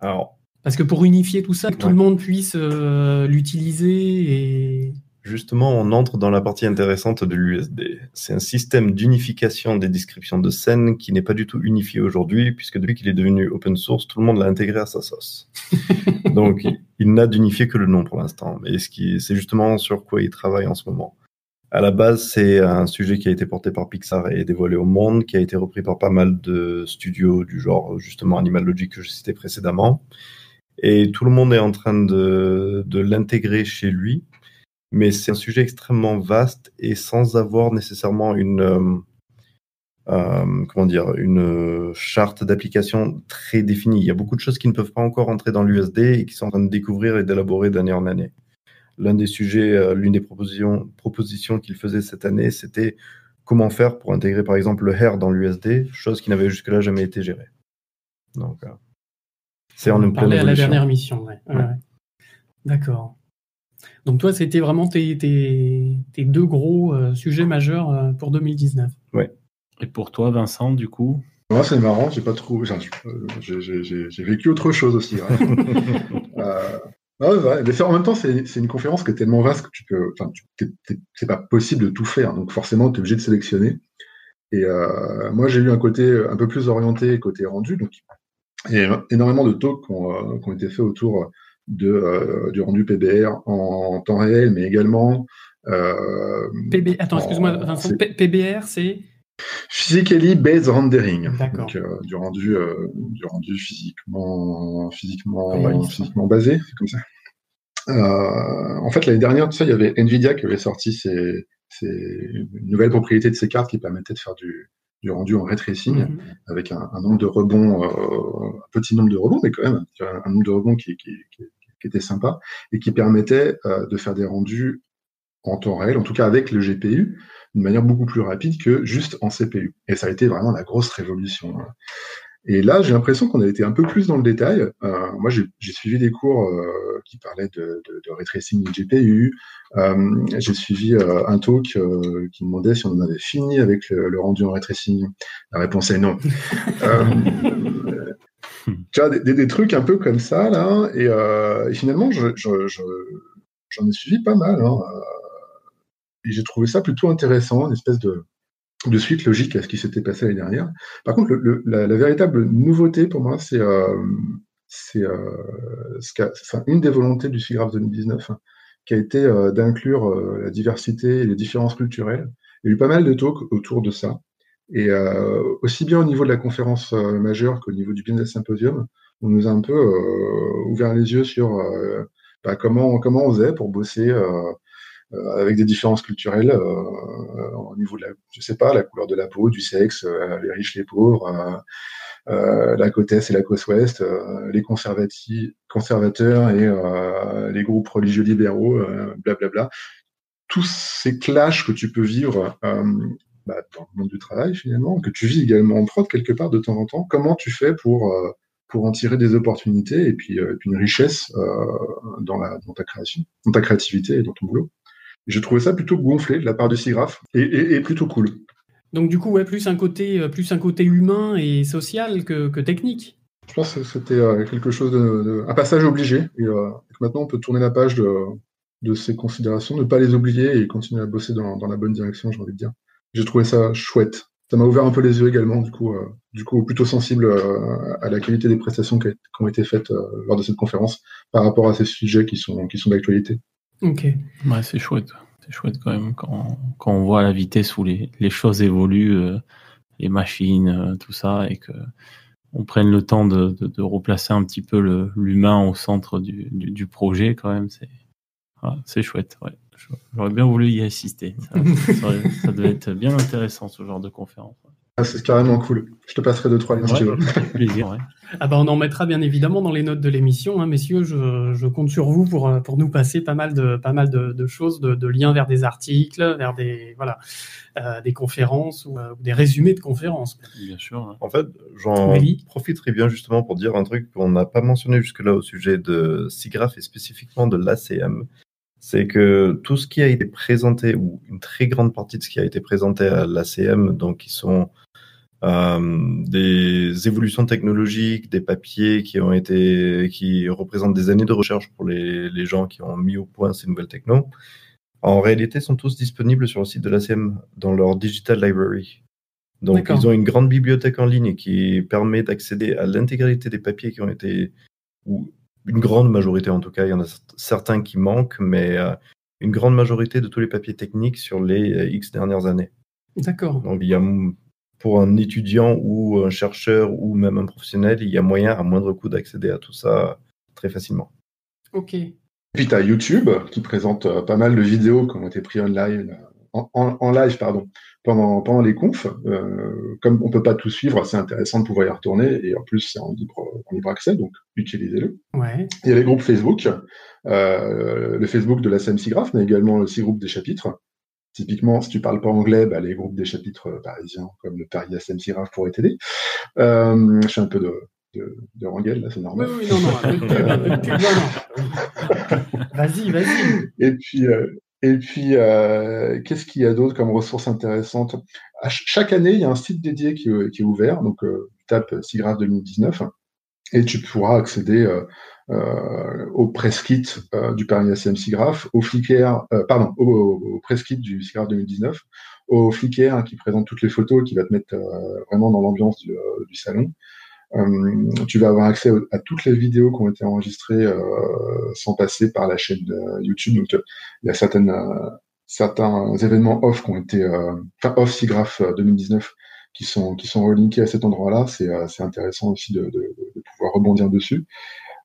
Alors, parce que pour unifier tout ça, que tout le monde puisse euh, l'utiliser et. Justement, on entre dans la partie intéressante de l'USD. C'est un système d'unification des descriptions de scènes qui n'est pas du tout unifié aujourd'hui, puisque depuis qu'il est devenu open source, tout le monde l'a intégré à sa sauce. Donc, il, n'a d'unifié que le nom pour l'instant. Mais ce qui, c'est justement sur quoi il travaille en ce moment. À la base, c'est un sujet qui a été porté par Pixar et dévoilé au monde, qui a été repris par pas mal de studios du genre, justement, Animal Logic que je citais précédemment. Et tout le monde est en train de, l'intégrer chez lui mais c'est un sujet extrêmement vaste et sans avoir nécessairement une euh, euh, comment dire une charte d'application très définie. Il y a beaucoup de choses qui ne peuvent pas encore entrer dans l'USD et qui sont en train de découvrir et d'élaborer d'année en année. L'un des sujets, euh, l'une des propositions, propositions qu'il faisait cette année, c'était comment faire pour intégrer par exemple le hair dans l'USD, chose qui n'avait jusque-là jamais été gérée. Donc, c'est en à la dernière mission, ouais. D'accord. Donc toi, c'était vraiment tes, deux gros euh, sujets majeurs euh, pour 2019. Ouais. Et pour toi, Vincent, du coup? Moi, c'est marrant, j'ai pas trouvé. J'ai vécu autre chose aussi. euh, ouais, en même temps, c'est une conférence qui est tellement vaste que tu peux. Enfin, c'est pas possible de tout faire. Donc forcément, tu es obligé de sélectionner. Et euh, moi, j'ai eu un côté un peu plus orienté côté rendu. Donc, il y a énormément de talks qui ont, ont été faits autour de, euh, du rendu PBR en, temps réel, mais également. Euh, PB... Attends, excuse-moi, Vincent, PBR, c'est Physically based rendering, donc euh, du rendu, du rendu physiquement, physiquement, physiquement basé, c'est comme ça. en fait, l'année dernière, tu sais, il y avait Nvidia qui avait sorti ses, ses nouvelles propriétés de ses cartes qui permettaient de faire du, du rendu en ray tracing mhm. avec un, nombre de rebonds, euh, un petit nombre de rebonds, mais quand même un, nombre de rebonds qui, était sympa et qui permettait euh, de faire des rendus en temps réel, en tout cas avec le GPU, d'une manière beaucoup plus rapide que juste en CPU. Et ça a été vraiment la grosse révolution. Et là, j'ai l'impression qu'on a été un peu plus dans le détail. Euh, moi, j'ai suivi des cours euh, qui parlaient de, de, de GPU. Euh, j'ai suivi un talk qui demandait si on en avait fini avec le, rendu en ray tracing. La réponse est non. tu vois, des, des, trucs un peu comme ça, là. Et, et finalement, j'en je, je, ai suivi pas mal. Hein. Et j'ai trouvé ça plutôt intéressant, une espèce de de suite logique à ce qui s'était passé l'année dernière. Par contre, le, la, véritable nouveauté pour moi, c'est euh, euh, une des volontés du SIGRAPH 2019, hein, qui a été euh, d'inclure la diversité et les différences culturelles. Il y a eu pas mal de talks autour de ça. Et aussi bien au niveau de la conférence majeure qu'au niveau du Business Symposium, on nous a un peu ouvert les yeux sur bah, comment, comment on faisait pour bosser avec des différences culturelles euh, au niveau de la, je sais pas, la couleur de la peau, du sexe, euh, les riches, les pauvres. la côte est et la côte ouest, les conservateurs et les groupes religieux libéraux, blablabla. Tous ces clashs que tu peux vivre bah, dans le monde du travail finalement, que tu vis également en prod quelque part de temps en temps. Comment tu fais pour pour en tirer des opportunités et puis, une richesse dans, la, dans ta création, dans ta créativité et dans ton boulot? J'ai trouvé ça plutôt gonflé de la part de SIGRAPH et, et, plutôt cool. Donc du coup, ouais, plus un côté, euh, plus un côté humain et social que, que technique. Je pense que c'était euh, quelque chose de, un passage obligé et, euh, que maintenant on peut tourner la page de, de ces considérations, ne pas les oublier et continuer à bosser dans, dans la bonne direction, j'ai envie de dire. J'ai trouvé ça chouette. Ça m'a ouvert un peu les yeux également, du coup, du coup plutôt sensible à la qualité des prestations qui, ont été faites lors de cette conférence par rapport à ces sujets qui sont, qui sont d'actualité. Ok. C'est chouette. C'est chouette quand même quand, quand, on voit la vitesse où les, les choses évoluent, euh, les machines, euh, tout ça, et que on prenne le temps de, de, replacer un petit peu l'humain au centre du, du, projet quand même. C'est c'est chouette. Ouais. J'aurais bien voulu y assister. Ça, devait être bien intéressant ce genre de conférence. Ah, c'est carrément cool. Je te passerai deux, trois liens si tu veux. Plaisir, ouais. Ah bah on en mettra bien évidemment dans les notes de l'émission, hein, messieurs. Je, je, compte sur vous pour, euh, pour nous passer pas mal de, pas mal de, de choses, de, de, liens vers des articles, vers des, voilà, euh, des conférences ou, euh, des résumés de conférences. Bien sûr. En fait, j'en profiterai bien justement pour dire un truc qu'on n'a pas mentionné jusque-là au sujet de SIGRAPH et spécifiquement de l'ACM c'est que tout ce qui a été présenté, ou une très grande partie de ce qui a été présenté à l'ACM, donc qui sont euh, des évolutions technologiques, des papiers qui ont été, qui représentent des années de recherche pour les, les gens qui ont mis au point ces nouvelles technos. en réalité, sont tous disponibles sur le site de l'ACM dans leur Digital Library. Donc, ils ont une grande bibliothèque en ligne qui permet d'accéder à l'intégralité des papiers qui ont été, ou une grande majorité en tout cas, il y en a certains qui manquent, mais euh, une grande majorité de tous les papiers techniques sur les euh, X dernières années. D'accord. Donc, il y a, pour un étudiant ou un chercheur ou même un professionnel, il y a moyen à moindre coût d'accéder à tout ça très facilement. Ok. Et puis, tu as YouTube qui présente euh, pas mal de vidéos qui ont été prises en live, en live pardon, pendant, pendant les confs. Euh, comme on peut pas tout suivre, c'est intéressant de pouvoir y retourner et en plus c'est en libre, en libre accès, donc utilisez-le. Ouais. Il y a les groupes Facebook, euh, le Facebook de la CMC Graph, mais également aussi groupe des chapitres. Typiquement, si tu parles pas anglais, bah, les groupes des chapitres parisiens, comme le Paris Graph pourraient t'aider. Euh, je suis un peu de, de, de Rangel, là, c'est normal. Oui, oui, non, non, Vas-y, vas-y. Et puis, euh, et puis, euh, qu'est-ce qu'il y a d'autre comme ressources intéressantes? Chaque année, il y a un site dédié qui, est ouvert. Donc, euh, tu tapes SIGGRAPH 2019 et tu pourras accéder euh, euh, au press kit du Paris ACM SIGGRAPH, au Flickr, pardon, au, au, du SIGGRAPH 2019, au Flickr qui présente toutes les photos, qui va te mettre vraiment dans l'ambiance du, du, salon. Euh, tu vas avoir accès à toutes les vidéos qui ont été enregistrées euh, sans passer par la chaîne YouTube. Donc, il y a certaines, euh, certains événements off qui ont été, enfin off SIGGRAPH 2019 qui sont qui sont relinkés à cet endroit-là. C'est c'est intéressant aussi de, de, pouvoir rebondir dessus.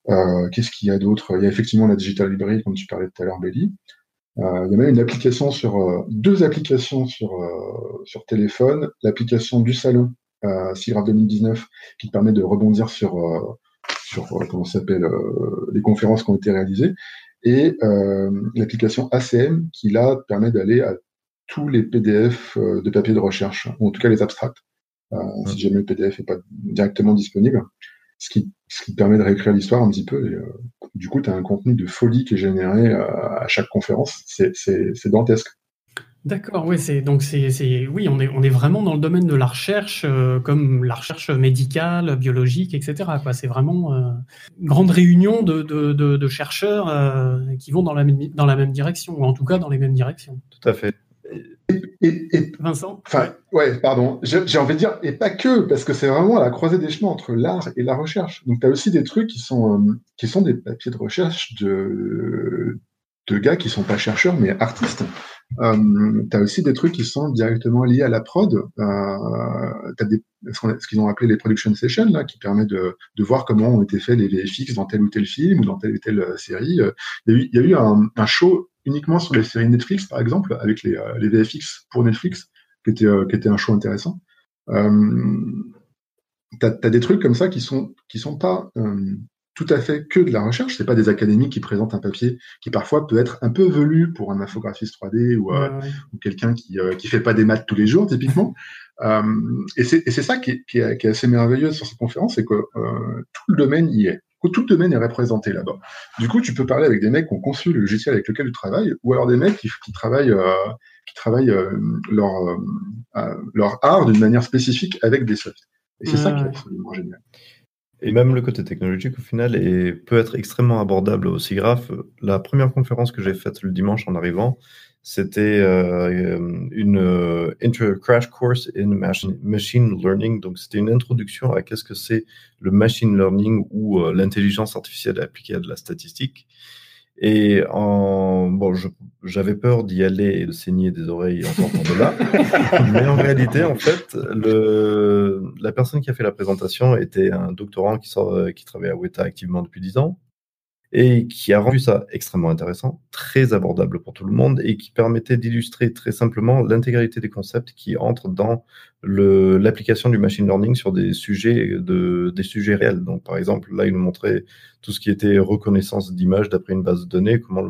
Euh, Qu'est-ce qu'il y a d'autre? Il y a effectivement la Digital Library, comme tu parlais tout à l'heure, Belly. Euh, il y a même une application sur deux applications sur sur téléphone. L'application du salon euh, SIGGRAPH 2019 qui te permet de rebondir sur, euh, sur euh, comment s'appelle euh, les conférences qui ont été réalisées et l'application ACM qui là permet d'aller à tous les PDF de papier de recherche, ou en tout cas les abstracts, si jamais le PDF n'est pas directement disponible, ce qui, ce qui permet de réécrire l'histoire un petit peu. Et, du coup, tu as un contenu de folie qui est généré à chaque conférence. C'est dantesque. D'accord, oui, c'est donc c'est oui, on est on est vraiment dans le domaine de la recherche, euh, comme la recherche médicale, biologique, etc. Quoi, c'est vraiment euh, une grande réunion de, de, de, de chercheurs euh, qui vont dans la même dans la même direction, ou en tout cas dans les mêmes directions. Tout à fait. Et, et, Vincent? Enfin, ouais, pardon. J'ai envie de dire, et pas que, parce que c'est vraiment à la croisée des chemins entre l'art et la recherche. Donc, tu as aussi des trucs qui sont qui sont des papiers de recherche de de gars qui sont pas chercheurs mais artistes. Euh, tu as aussi des trucs qui sont directement liés à la prod. Euh, tu as des, ce qu'ils ont appelé les production sessions, là, qui permet de, de voir comment ont été faits les VFX dans tel ou tel film ou dans telle ou telle euh, série. Euh, il y a eu, il y a eu un, un, show uniquement sur les séries Netflix, par exemple, avec les, les VFX pour Netflix, qui était, qui était un show intéressant. Euh, tu as, des trucs comme ça qui sont, qui sont pas tout à fait que de la recherche. C'est pas des académiques qui présentent un papier qui parfois peut être un peu velu pour un infographiste 3D ou, euh, ou quelqu'un qui euh, qui fait pas des maths tous les jours typiquement. euh, et c'est ça qui est, qui, est, qui est, assez merveilleux sur cette conférence, c'est que euh, tout le domaine y est. Tout le domaine est représenté là-bas. Du coup, tu peux parler avec des mecs qui ont conçu le logiciel avec lequel tu travailles, ou alors des mecs qui, qui travaillent, euh, qui travaillent euh, leur, leur art d'une manière spécifique avec des softs. Et c'est ça qui est absolument génial. Et même le côté technologique, au final, est, peut être extrêmement abordable au SIGGRAPH. La première conférence que j'ai faite le dimanche en arrivant, c'était euh, une euh, inter crash course in machine learning. Donc, c'était une introduction à qu'est-ce que c'est le machine learning ou euh, l'intelligence artificielle appliquée à de la statistique. Et en, bon, j'avais peur d'y aller et de saigner des oreilles en sortant de là. Mais en réalité, en fait, le, la personne qui a fait la présentation était un doctorant qui, sort, qui travaille à Weta activement depuis 10 ans et qui a rendu ça extrêmement intéressant, très abordable pour tout le monde et qui permettait d'illustrer très simplement l'intégralité des concepts qui entrent dans l'application du machine learning sur des sujets de des sujets réels. Donc par exemple, là il nous montrait tout ce qui était reconnaissance d'images d'après une base de données, comment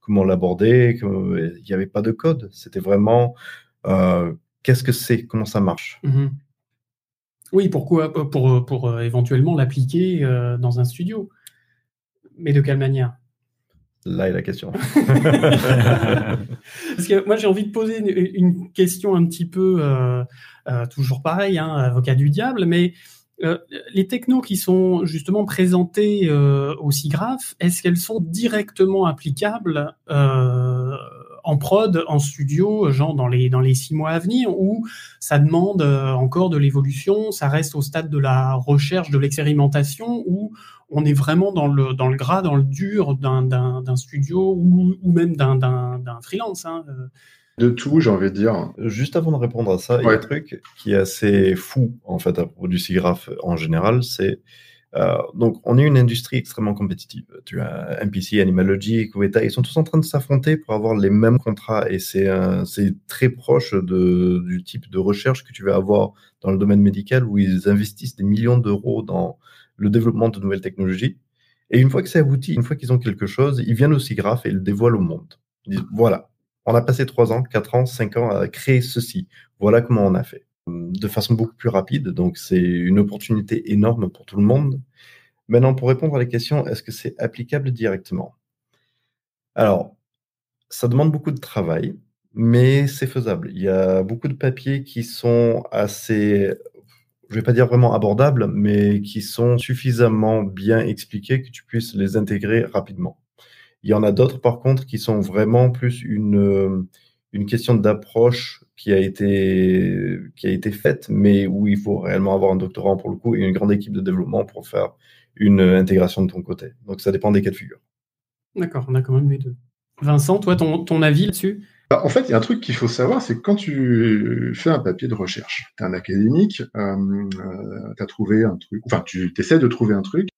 comment l'aborder, il n'y avait pas de code, c'était vraiment euh, qu'est-ce que c'est, comment ça marche? Mm-hmm. Oui, pourquoi pour, pour, euh, éventuellement l'appliquer euh, dans un studio. Mais de quelle manière? Là est la question. Parce que moi, j'ai envie de poser une, question un petit peu, euh, euh, toujours pareil, hein, avocat du diable, mais euh, les technos qui sont justement présentés euh, au SIGGRAPH, est-ce qu'elles sont directement applicables euh, en prod, en studio, genre dans les dans les six mois à venir, ou ça demande encore de l'évolution, ça reste au stade de la recherche, de l'expérimentation, ou on est vraiment dans le dans le gras, dans le dur d'un studio ou, ou même d'un freelance. Hein de tout, j'ai envie de dire. Juste avant de répondre à ça, il y a un truc qui est assez fou, en fait, à propos du SIGGRAPH en général, c'est euh, donc, on est une industrie extrêmement compétitive. Tu as MPC, Animalogy, Cuveta, ils sont tous en train de s'affronter pour avoir les mêmes contrats et c'est très proche du type de recherche que tu vas avoir dans le domaine médical où ils investissent des millions d'euros dans le développement de nouvelles technologies. Et une fois que c'est abouti, une fois qu'ils ont quelque chose, ils viennent au SIGGRAPH et ils le dévoilent au monde. Ils disent, voilà, on a passé 3 ans, 4 ans, 5 ans à créer ceci. Voilà comment on a fait. De façon beaucoup plus rapide. Donc, c'est une opportunité énorme pour tout le monde. Maintenant, pour répondre à la question, est-ce que c'est applicable directement? Alors, ça demande beaucoup de travail, mais c'est faisable. Il y a beaucoup de papiers qui sont assez, je vais pas dire vraiment abordables, mais qui sont suffisamment bien expliqués que tu puisses les intégrer rapidement. Il y en a d'autres, par contre, qui sont vraiment plus une, une question d'approche qui a été qui a été faite, mais où il faut réellement avoir un doctorat pour le coup et une grande équipe de développement pour faire une intégration de ton côté. Donc ça dépend des cas de figure. D'accord, on a quand même les deux. Vincent, toi, ton, ton avis là-dessus? Bah, en fait, il y a un truc qu'il faut savoir, c'est que quand tu fais un papier de recherche, tu es un académique, euh, euh tu as trouvé un truc, enfin, tu essaies de trouver un truc,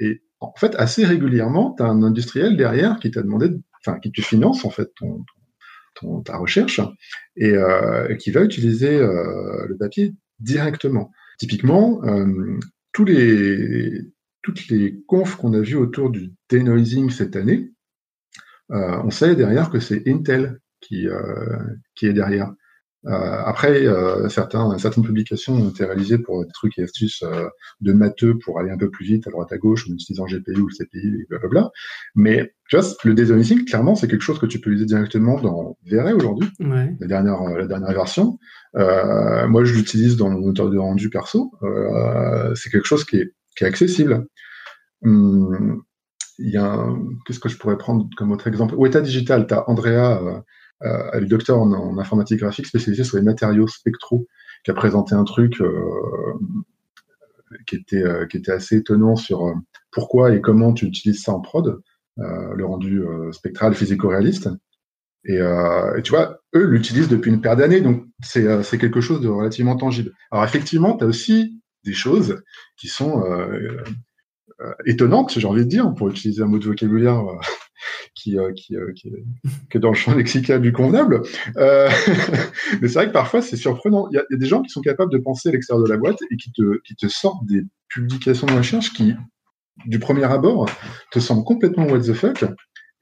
et en fait, assez régulièrement, tu as un industriel derrière qui t'a demandé, enfin, qui te finance en fait ton, ta recherche et euh, qui va utiliser euh, le papier directement. Typiquement, euh, tous les, toutes les confs qu'on a vues autour du denoising cette année, on sait derrière que c'est Intel qui, qui est derrière. Euh, après, euh, certains, certaines publications ont été réalisées pour des trucs et astuces euh, de matheux pour aller un peu plus vite à droite à gauche en utilisant GPU ou CPI et blablabla. Mais tu vois, le design clairement, c'est quelque chose que tu peux utiliser directement dans VRE aujourd'hui, la, dernière, la dernière version. Euh, moi, je l'utilise dans mon moteur de rendu perso. Euh, c'est quelque chose qui est, qui est accessible. Hum, il y a qu'est-ce que je pourrais prendre comme autre exemple? Weta Digital, tu as Andrea euh, le docteur en, informatique graphique spécialisé sur les matériaux spectraux, qui a présenté un truc euh, qui était euh, qui était assez étonnant sur pourquoi et comment tu utilises ça en prod, le rendu spectral physico-réaliste. Et, tu vois, eux l'utilisent depuis une paire d'années, donc c'est quelque chose de relativement tangible. Alors effectivement, tu as aussi des choses qui sont étonnantes, j'ai envie de dire, pour utiliser un mot de vocabulaire qui, euh, qui, euh, qui, est dans le champ lexical du convenable. Euh, mais c'est vrai que parfois c'est surprenant. Il y, a, des gens qui sont capables de penser à l'extérieur de la boîte et qui te, qui te sortent des publications de recherche qui, du premier abord, te semblent complètement what the fuck.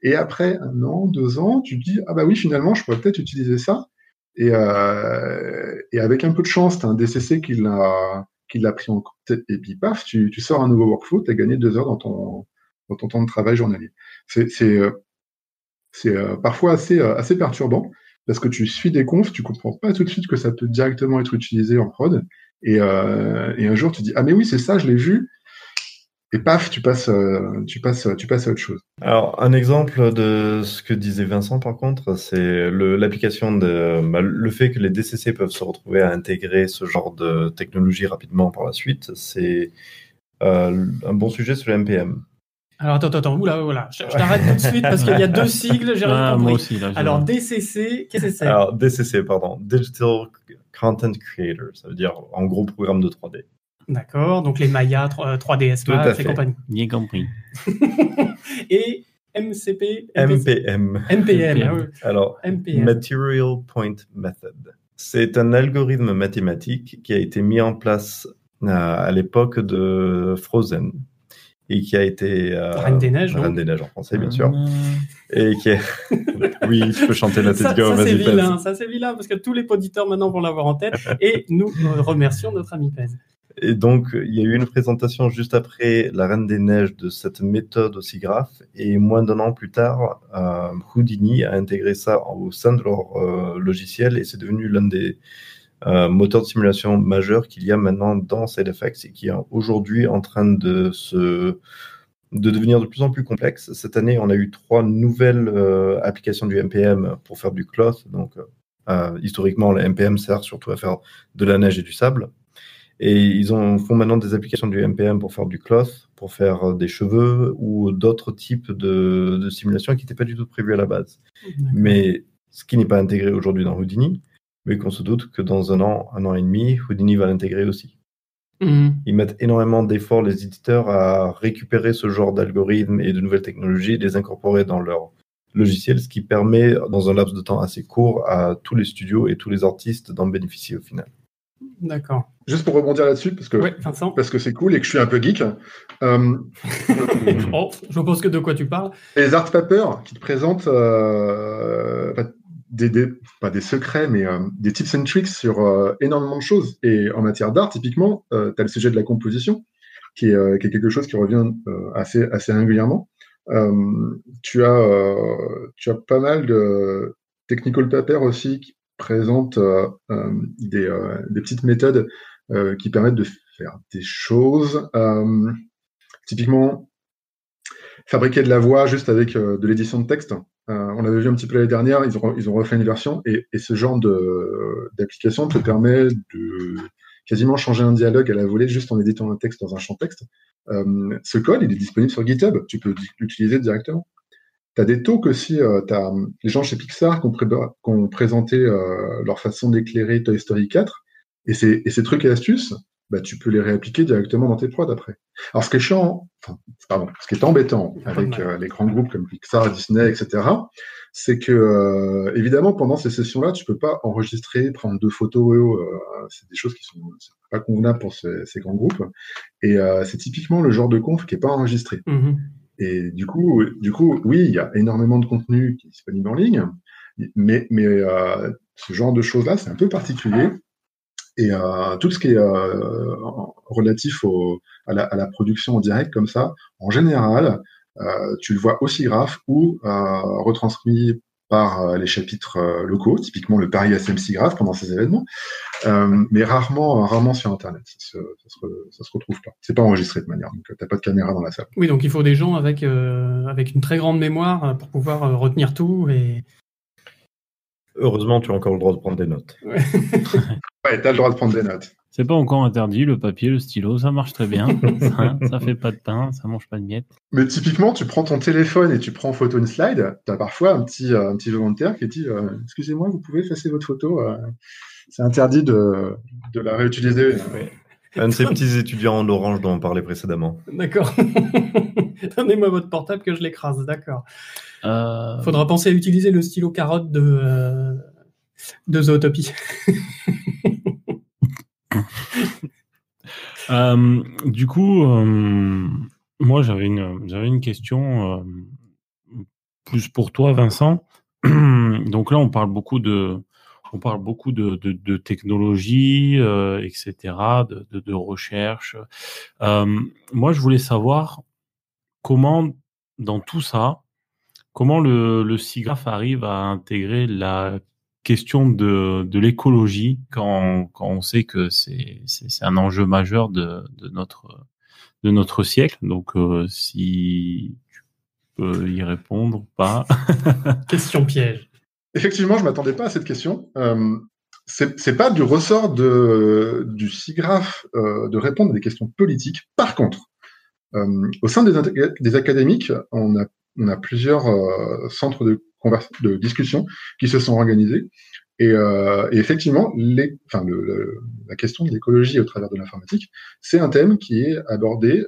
Et après un an, deux ans, tu te dis ah bah oui finalement je pourrais peut-être utiliser ça. Et, euh, et avec un peu de chance, tu as un DCC qui l'a qui l'a pris en compte et puis paf, tu, tu sors un nouveau workflow, tu as gagné deux heures dans ton dans ton temps de travail journalier. C'est euh, euh, parfois assez, euh, assez perturbant parce que tu suis des confs, tu comprends pas tout de suite que ça peut directement être utilisé en prod. Et, un jour, tu dis ah mais oui c'est ça, je l'ai vu. Et paf, tu passes, tu passes, tu passes à autre chose. Alors un exemple de ce que disait Vincent par contre, c'est l'application de bah, le fait que les DCC peuvent se retrouver à intégrer ce genre de technologie rapidement par la suite. C'est un bon sujet sur le MPM. Alors attends, attends, oula, oula, je, je t'arrête tout de suite parce qu'il y a deux sigles, j'ai rien compris. Moi aussi, là, Alors DCC, qu'est-ce que c'est? Alors DCC, pardon, Digital Content Creator, ça veut dire en gros programme de 3D. D'accord, donc les Maya, 3, ds Max et compagnie. Bien compris. et MCP MPM. MPM. Ah oui. Alors, MPM. Material Point Method. C'est un algorithme mathématique qui a été mis en place euh, à l'époque de Frozen et qui a été euh, Reine des Neiges, Reine des Neiges en français bien sûr, ah. et qui est... oui, je peux chanter la tête ça, ça c'est vilain, ça c'est vilain parce que tous les auditeurs maintenant vont l'avoir en tête et nous remercions notre ami Pez. Et donc, il y a eu une présentation juste après La Reine des Neiges de cette méthode aussi graphe. Et moins d'un an plus tard, euh, Houdini a intégré ça au sein de leur euh, logiciel et c'est devenu l'un des euh, moteur de simulation majeur qu'il y a maintenant dans SideFX et qui est aujourd'hui en train de se de devenir de plus en plus complexe. Cette année, on a eu trois nouvelles euh, applications du MPM pour faire du cloth. Donc, euh, historiquement, le MPM sert surtout à faire de la neige et du sable. Et ils ont, font maintenant des applications du MPM pour faire du cloth, pour faire des cheveux ou d'autres types de, de simulations qui n'étaient pas du tout prévues à la base. Mais ce qui n'est pas intégré aujourd'hui dans Houdini, mais qu'on se doute que dans un an, un an et demi, Houdini va l'intégrer aussi. Mhm. Ils mettent énormément d'efforts, les éditeurs, à récupérer ce genre d'algorithmes et de nouvelles technologies, les incorporer dans leur logiciel, ce qui permet, dans un laps de temps assez court, à tous les studios et tous les artistes d'en bénéficier au final. D'accord. Juste pour rebondir là-dessus, parce que parce c'est cool et que je suis un peu geek. euh, Oh, je pense que de quoi tu parles. les art papers qui te présentent euh, des, pas des secrets, mais euh, des tips and tricks sur euh, énormément de choses. Et en matière d'art, typiquement, tu as le sujet de la composition, qui est, euh, qui quelque chose qui revient euh, assez, assez régulièrement. Euh, tu, as, euh, tu as pas mal de technical papers aussi qui présentent euh, euh, des, euh, des petites méthodes euh, qui permettent de faire des choses. Euh, typiquement, fabriquer de la voix juste avec euh, de l'édition de texte. Euh, on l'avait vu un petit peu l'année dernière, ils ont, refait une version et, ce genre d'application te permet de quasiment changer un dialogue à la volée juste en éditant un texte dans un champ texte. Euh, ce code, il est disponible sur GitHub, tu peux l'utiliser directement. Tu as des talks aussi, euh, as les gens chez Pixar qui ont, présenté euh, leur façon d'éclairer Toy Story 4 et et ces trucs et astuces, bah, tu peux les réappliquer directement dans tes prods après. Alors, ce qui est chiant, enfin, pardon, ce qui est embêtant avec euh, les grands groupes comme Pixar, Disney, etc., c'est que, euh, évidemment, pendant ces sessions-là, tu peux pas enregistrer, prendre deux photos, euh, c'est des choses qui sont pas convenables pour ces, ces grands groupes. Et c'est typiquement le genre de conf qui est pas enregistré. Mhm. Et du coup, du coup, oui, il y a énormément de contenu qui est disponible en ligne, mais, mais ce genre de choses-là, c'est un peu particulier. Et euh, tout ce qui est euh, relatif au, à, la, à la production en direct comme ça, en général, euh, tu le vois aussi graphe ou retransmis par les chapitres locaux, typiquement le Paris SMC Graph pendant ces événements, euh, mais rarement, rarement sur Internet. Ça se, ça se, ça se retrouve pas. C'est pas enregistré de manière, donc t'as pas de caméra dans la salle. Oui, donc il faut des gens avec, euh, avec une très grande mémoire pour pouvoir retenir tout. Et... Heureusement, tu as encore le droit de prendre des notes. Ouais, t'as le droit de prendre des notes. C'est pas encore interdit, le papier, le stylo, ça marche très bien. ça, ça fait pas de pain, ça mange pas de miettes. Mais typiquement, tu prends ton téléphone et tu prends en photo une slide, tu as parfois un petit, euh, un petit volontaire qui dit euh, Excusez-moi, vous pouvez effacer votre photo euh, C'est interdit de, de la réutiliser. Un de ces petits étudiants en orange dont on parlait précédemment. D'accord. Donnez-moi votre portable que je l'écrase. D'accord. Euh, Faudra penser à utiliser le stylo carotte de, euh, de Zootopie. Euh, du coup, euh, moi j'avais une, j'avais une question euh, plus pour toi, Vincent. Donc là, on parle beaucoup de, on parle beaucoup de, de, de technologie, euh, etc., de, de, de recherche. Euh, moi, je voulais savoir comment, dans tout ça, comment le, le arrive à intégrer la question de, de l'écologie quand, quand on sait que c'est un enjeu majeur de, de notre de notre siècle. Donc, euh, si tu peux y répondre ou pas. Question piège. Effectivement, je m'attendais pas à cette question. Euh, c'est pas du ressort du SIGRAPH euh, de répondre à des questions politiques. Par contre, euh, au sein des, des académiques, on a, plusieurs euh, centres de, de discussion qui se sont organisés. Et, effectivement, la question de l'écologie au travers de l'informatique, c'est un thème qui est abordé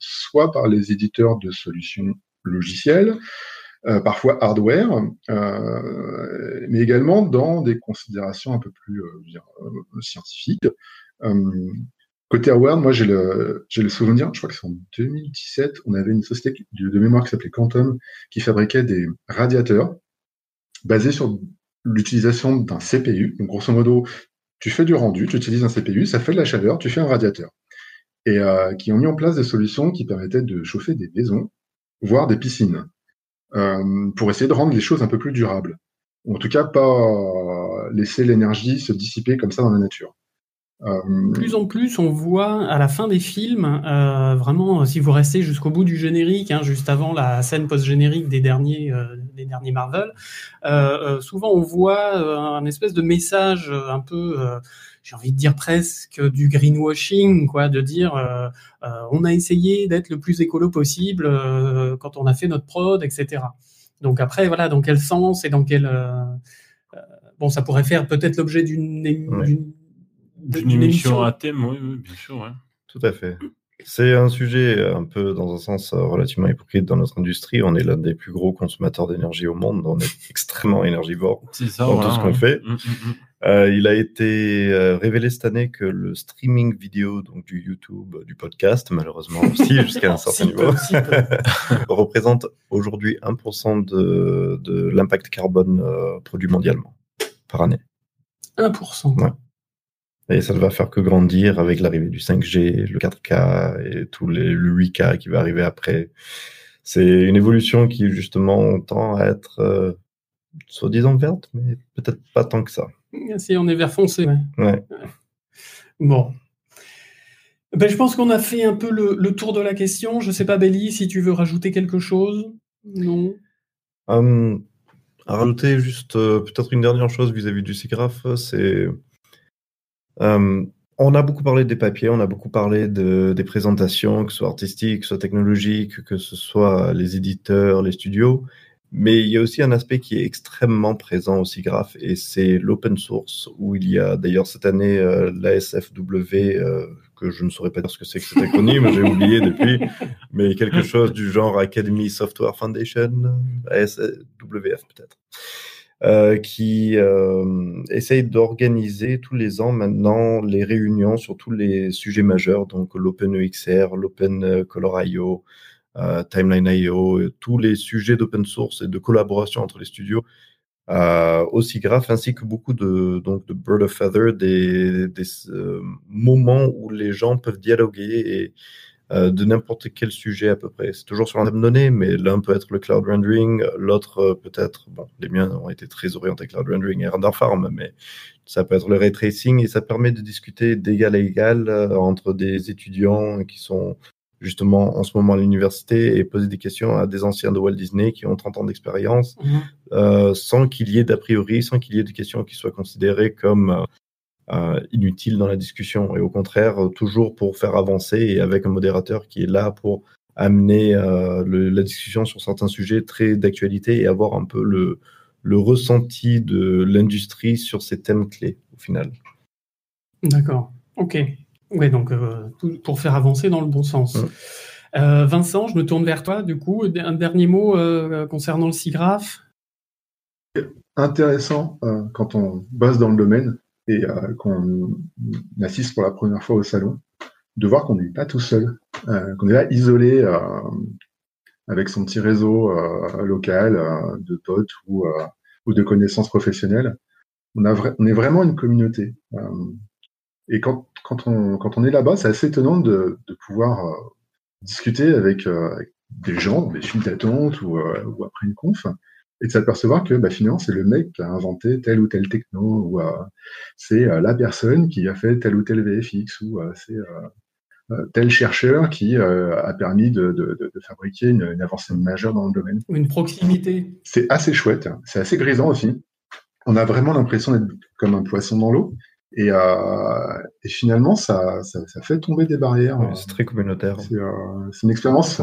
soit par les éditeurs de solutions logicielles, euh, parfois hardware, euh, mais également dans des considérations un peu plus euh, scientifiques. Côté hardware, moi j'ai le, le souvenir, je crois que c'est en 2017, on avait une société de, mémoire qui s'appelait Quantum qui fabriquait des radiateurs basés sur l'utilisation d'un CPU. Donc grosso modo, tu fais du rendu, tu utilises un CPU, ça fait de la chaleur, tu fais un radiateur. Et qui ont mis en place des solutions qui permettaient de chauffer des maisons, voire des piscines pour essayer de rendre les choses un peu plus durables. Ou en tout cas, pas laisser l'énergie se dissiper comme ça dans la nature. De plus en plus, on voit à la fin des films, euh, vraiment, si vous restez jusqu'au bout du générique, hein, juste avant la scène post-générique des derniers, euh, des derniers Marvel, euh, souvent on voit un espèce de message un peu, j'ai envie de dire presque du greenwashing, quoi, de dire on a essayé d'être le plus écolo possible quand on a fait notre prod, etc. Donc après, voilà, dans quel sens et dans quel bon, ça pourrait faire peut-être l'objet d'une d'une émission à thème, oui, bien sûr. Tout à fait. C'est un sujet un peu, dans un sens, relativement hypocrite dans notre industrie. On est l'un des plus gros consommateurs d'énergie au monde. On est extrêmement énergivore dans tout ce qu'on fait. Mm, mm, mm. Euh, il a été euh, révélé cette année que le streaming vidéo, donc du YouTube, du podcast, malheureusement aussi jusqu'à un certain niveau, représente aujourd'hui 1% de, de l'impact carbone euh, produit mondialement par année. 1% ouais. Et ça ne va faire que grandir avec l'arrivée du 5G, le 4K et tout les, le 8K qui va arriver après. C'est une évolution qui justement tend à être euh, soi-disant verte, mais peut-être pas tant que ça. Si on est vert foncé. Ouais. Bon. Ben, je pense qu'on a fait un peu le, tour de la question. Je sais pas, Belly, si tu veux rajouter quelque chose. Non. Hum, à rajouter juste euh, peut-être une dernière chose vis-à-vis du SIGGRAPH, c'est euh, on a beaucoup parlé des papiers, on a beaucoup parlé de, des présentations, que ce soit artistiques, que ce soit technologiques, que ce soit les éditeurs, les studios. Mais il y a aussi un aspect qui est extrêmement présent au SIGGRAPH et c'est l'open source, où il y a d'ailleurs cette année euh, l'ASFW, euh, que je ne saurais pas dire ce que c'est que cet acronyme, j'ai oublié depuis, mais quelque chose du genre Academy Software Foundation, ASWF peut-être. Euh, qui euh, essaye d'organiser tous les ans maintenant les réunions sur tous les sujets majeurs, donc l'OpenEXR, l'Open Color.io, euh, Timeline.io, tous les sujets d'open source et de collaboration entre les studios euh, aussi grave, ainsi que beaucoup de, donc, de Bird of Feather, des, des euh, moments où les gens peuvent dialoguer et euh, de n'importe quel sujet à peu près. C'est toujours sur un thème donné, mais l'un peut être le cloud rendering, l'autre euh, peut être, bon, les miens ont été très orientés cloud rendering et render farm, mais ça peut être le ray tracing et ça permet de discuter d'égal à égal euh, entre des étudiants qui sont justement en ce moment à l'université et poser des questions à des anciens de Walt Disney qui ont 30 ans d'expérience mhm. euh, sans qu'il y ait d'a priori, sans qu'il y ait des questions qui soient considérées comme euh, inutile dans la discussion et au contraire toujours pour faire avancer et avec un modérateur qui est là pour amener euh, le, la discussion sur certains sujets très d'actualité et avoir un peu le, le ressenti de l'industrie sur ces thèmes clés au final. D'accord, ok. Oui, donc euh, pour faire avancer dans le bon sens. Euh, Vincent, je me tourne vers toi, du coup, un dernier mot euh, concernant le SIGGRAPH? Intéressant quand on bosse dans le domaine, et euh, qu'on assiste pour la première fois au salon, de voir qu'on n'est pas tout seul, euh, qu'on est là isolé euh, avec son petit réseau local de potes ou, ou de connaissances professionnelles. On, a on est vraiment une communauté. Et quand, quand, on, quand on est là-bas, c'est assez étonnant de, de pouvoir discuter avec, des gens, des files d'attente ou, ou après une conf, et de s'apercevoir que bah, finalement c'est le mec qui a inventé tel ou tel techno ou euh, c'est euh, la personne qui a fait tel ou tel VFX ou euh, c'est tel chercheur qui a permis de, de, de fabriquer une, une, avancée majeure dans le domaine. Une proximité. C'est assez chouette, c'est assez grisant aussi. On a vraiment l'impression d'être comme un poisson dans l'eau. Et, et, finalement, ça, ça, ça, fait tomber des barrières. c'est très communautaire. C'est une expérience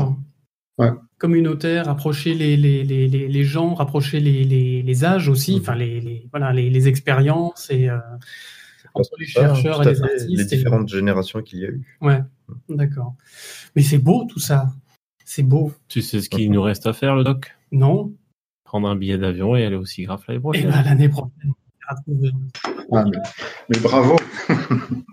ouais. communautaire, rapprocher les, les, les, les, gens, rapprocher les, les, âges aussi, mmh. enfin les, voilà, les, expériences et euh, entre les chercheurs et les artistes. Les différentes générations qu'il y a eu. Ouais, d'accord. Mais c'est beau tout ça. C'est beau. Tu sais ce qu'il nous reste à faire, le doc? Non. Prendre un billet d'avion et aller aussi grave l'année prochaine. Et ben, l'année prochaine. Ah, mais, mais bravo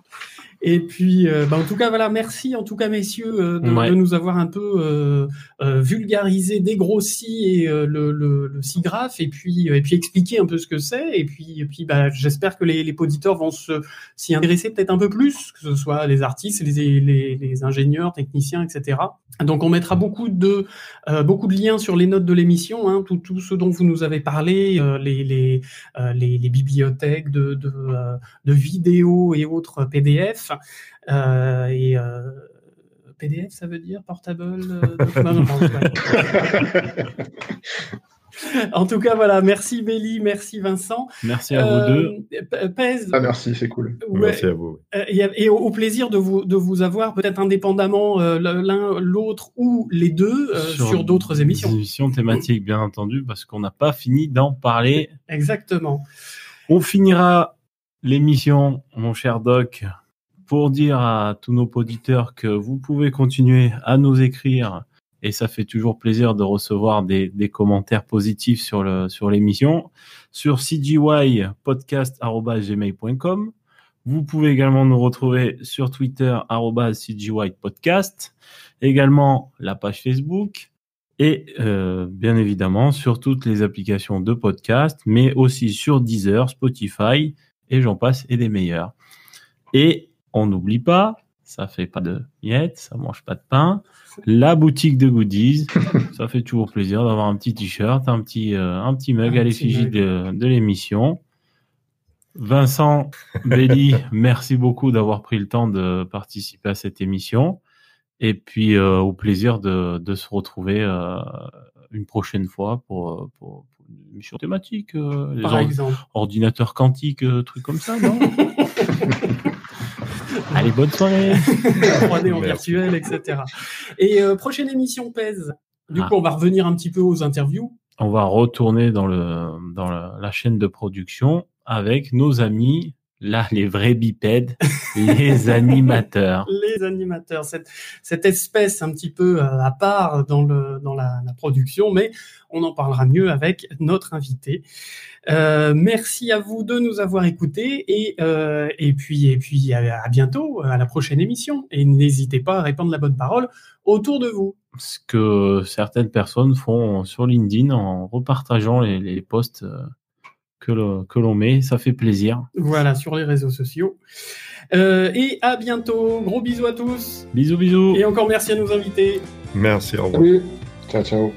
Et puis, euh, bah, en tout cas, voilà, merci en tout cas, messieurs, euh, de, de, nous avoir un peu euh, euh vulgarisé, dégrossi et, le, le, le SIGRAPH et puis, et puis expliqué un peu ce que c'est. Et puis, et puis bah, j'espère que les, les auditeurs vont s'y intéresser peut-être un peu plus, que ce soit les artistes, les, les, les ingénieurs, techniciens, etc. Donc, on mettra beaucoup de, beaucoup de liens sur les notes de l'émission, hein, tout, tout ce dont vous nous avez parlé, les, les, les, les, bibliothèques de, de, de vidéos et autres PDF. Euh, et euh, PDF, ça veut dire portable euh, En tout cas, voilà. Merci Béli, merci Vincent. Merci à vous deux. Pèse. Ah, merci, c'est cool. merci à vous. Et, au plaisir de vous, de vous avoir, peut-être indépendamment l'un, l'autre ou les deux, sur, d'autres émissions. Des émissions thématiques, bien entendu, parce qu'on n'a pas fini d'en parler. Exactement. On finira l'émission, mon cher Doc, pour dire à tous nos auditeurs que vous pouvez continuer à nous écrire et ça fait toujours plaisir de recevoir des, des commentaires positifs sur le sur l'émission sur cgypodcast@gmail.com. Vous pouvez également nous retrouver sur Twitter @cgypodcast, également la page Facebook et euh, bien évidemment sur toutes les applications de podcast, mais aussi sur Deezer, Spotify et j'en passe et des meilleurs. Et on n'oublie pas, ça fait pas de miettes, ça mange pas de pain. La boutique de goodies, ça fait toujours plaisir d'avoir un petit t-shirt, un petit euh, un petit mug à l'effigie de, de l'émission. Vincent Belli, merci beaucoup d'avoir pris le temps de participer à cette émission. Et puis euh, au plaisir de, de se retrouver euh, une prochaine fois pour, pour, une émission thématique, les Par exemple. ordinateurs quantiques, trucs comme ça, non? Allez, bonne soirée 3D en virtuel, etc. Et euh, prochaine émission pèse. Du ah. coup, on va revenir un petit peu aux interviews. On va retourner dans, le, dans la chaîne de production avec nos amis Là, les vrais bipèdes, les animateurs. Les animateurs, cette, cette espèce un petit peu euh, à part dans, le, dans la, la production, mais on en parlera mieux avec notre invité. Euh, merci à vous de nous avoir écoutés et, euh, et puis, et puis à, à, bientôt, à la prochaine émission. Et n'hésitez pas à répandre la bonne parole autour de vous. Ce que certaines personnes font sur LinkedIn en repartageant les, les posts que l'on met. Ça fait plaisir. Voilà, sur les réseaux sociaux. Euh, et à bientôt. Gros bisous à tous. Bisous, bisous. Et encore merci à nos invités. Merci, au revoir. Oui. Ciao, ciao.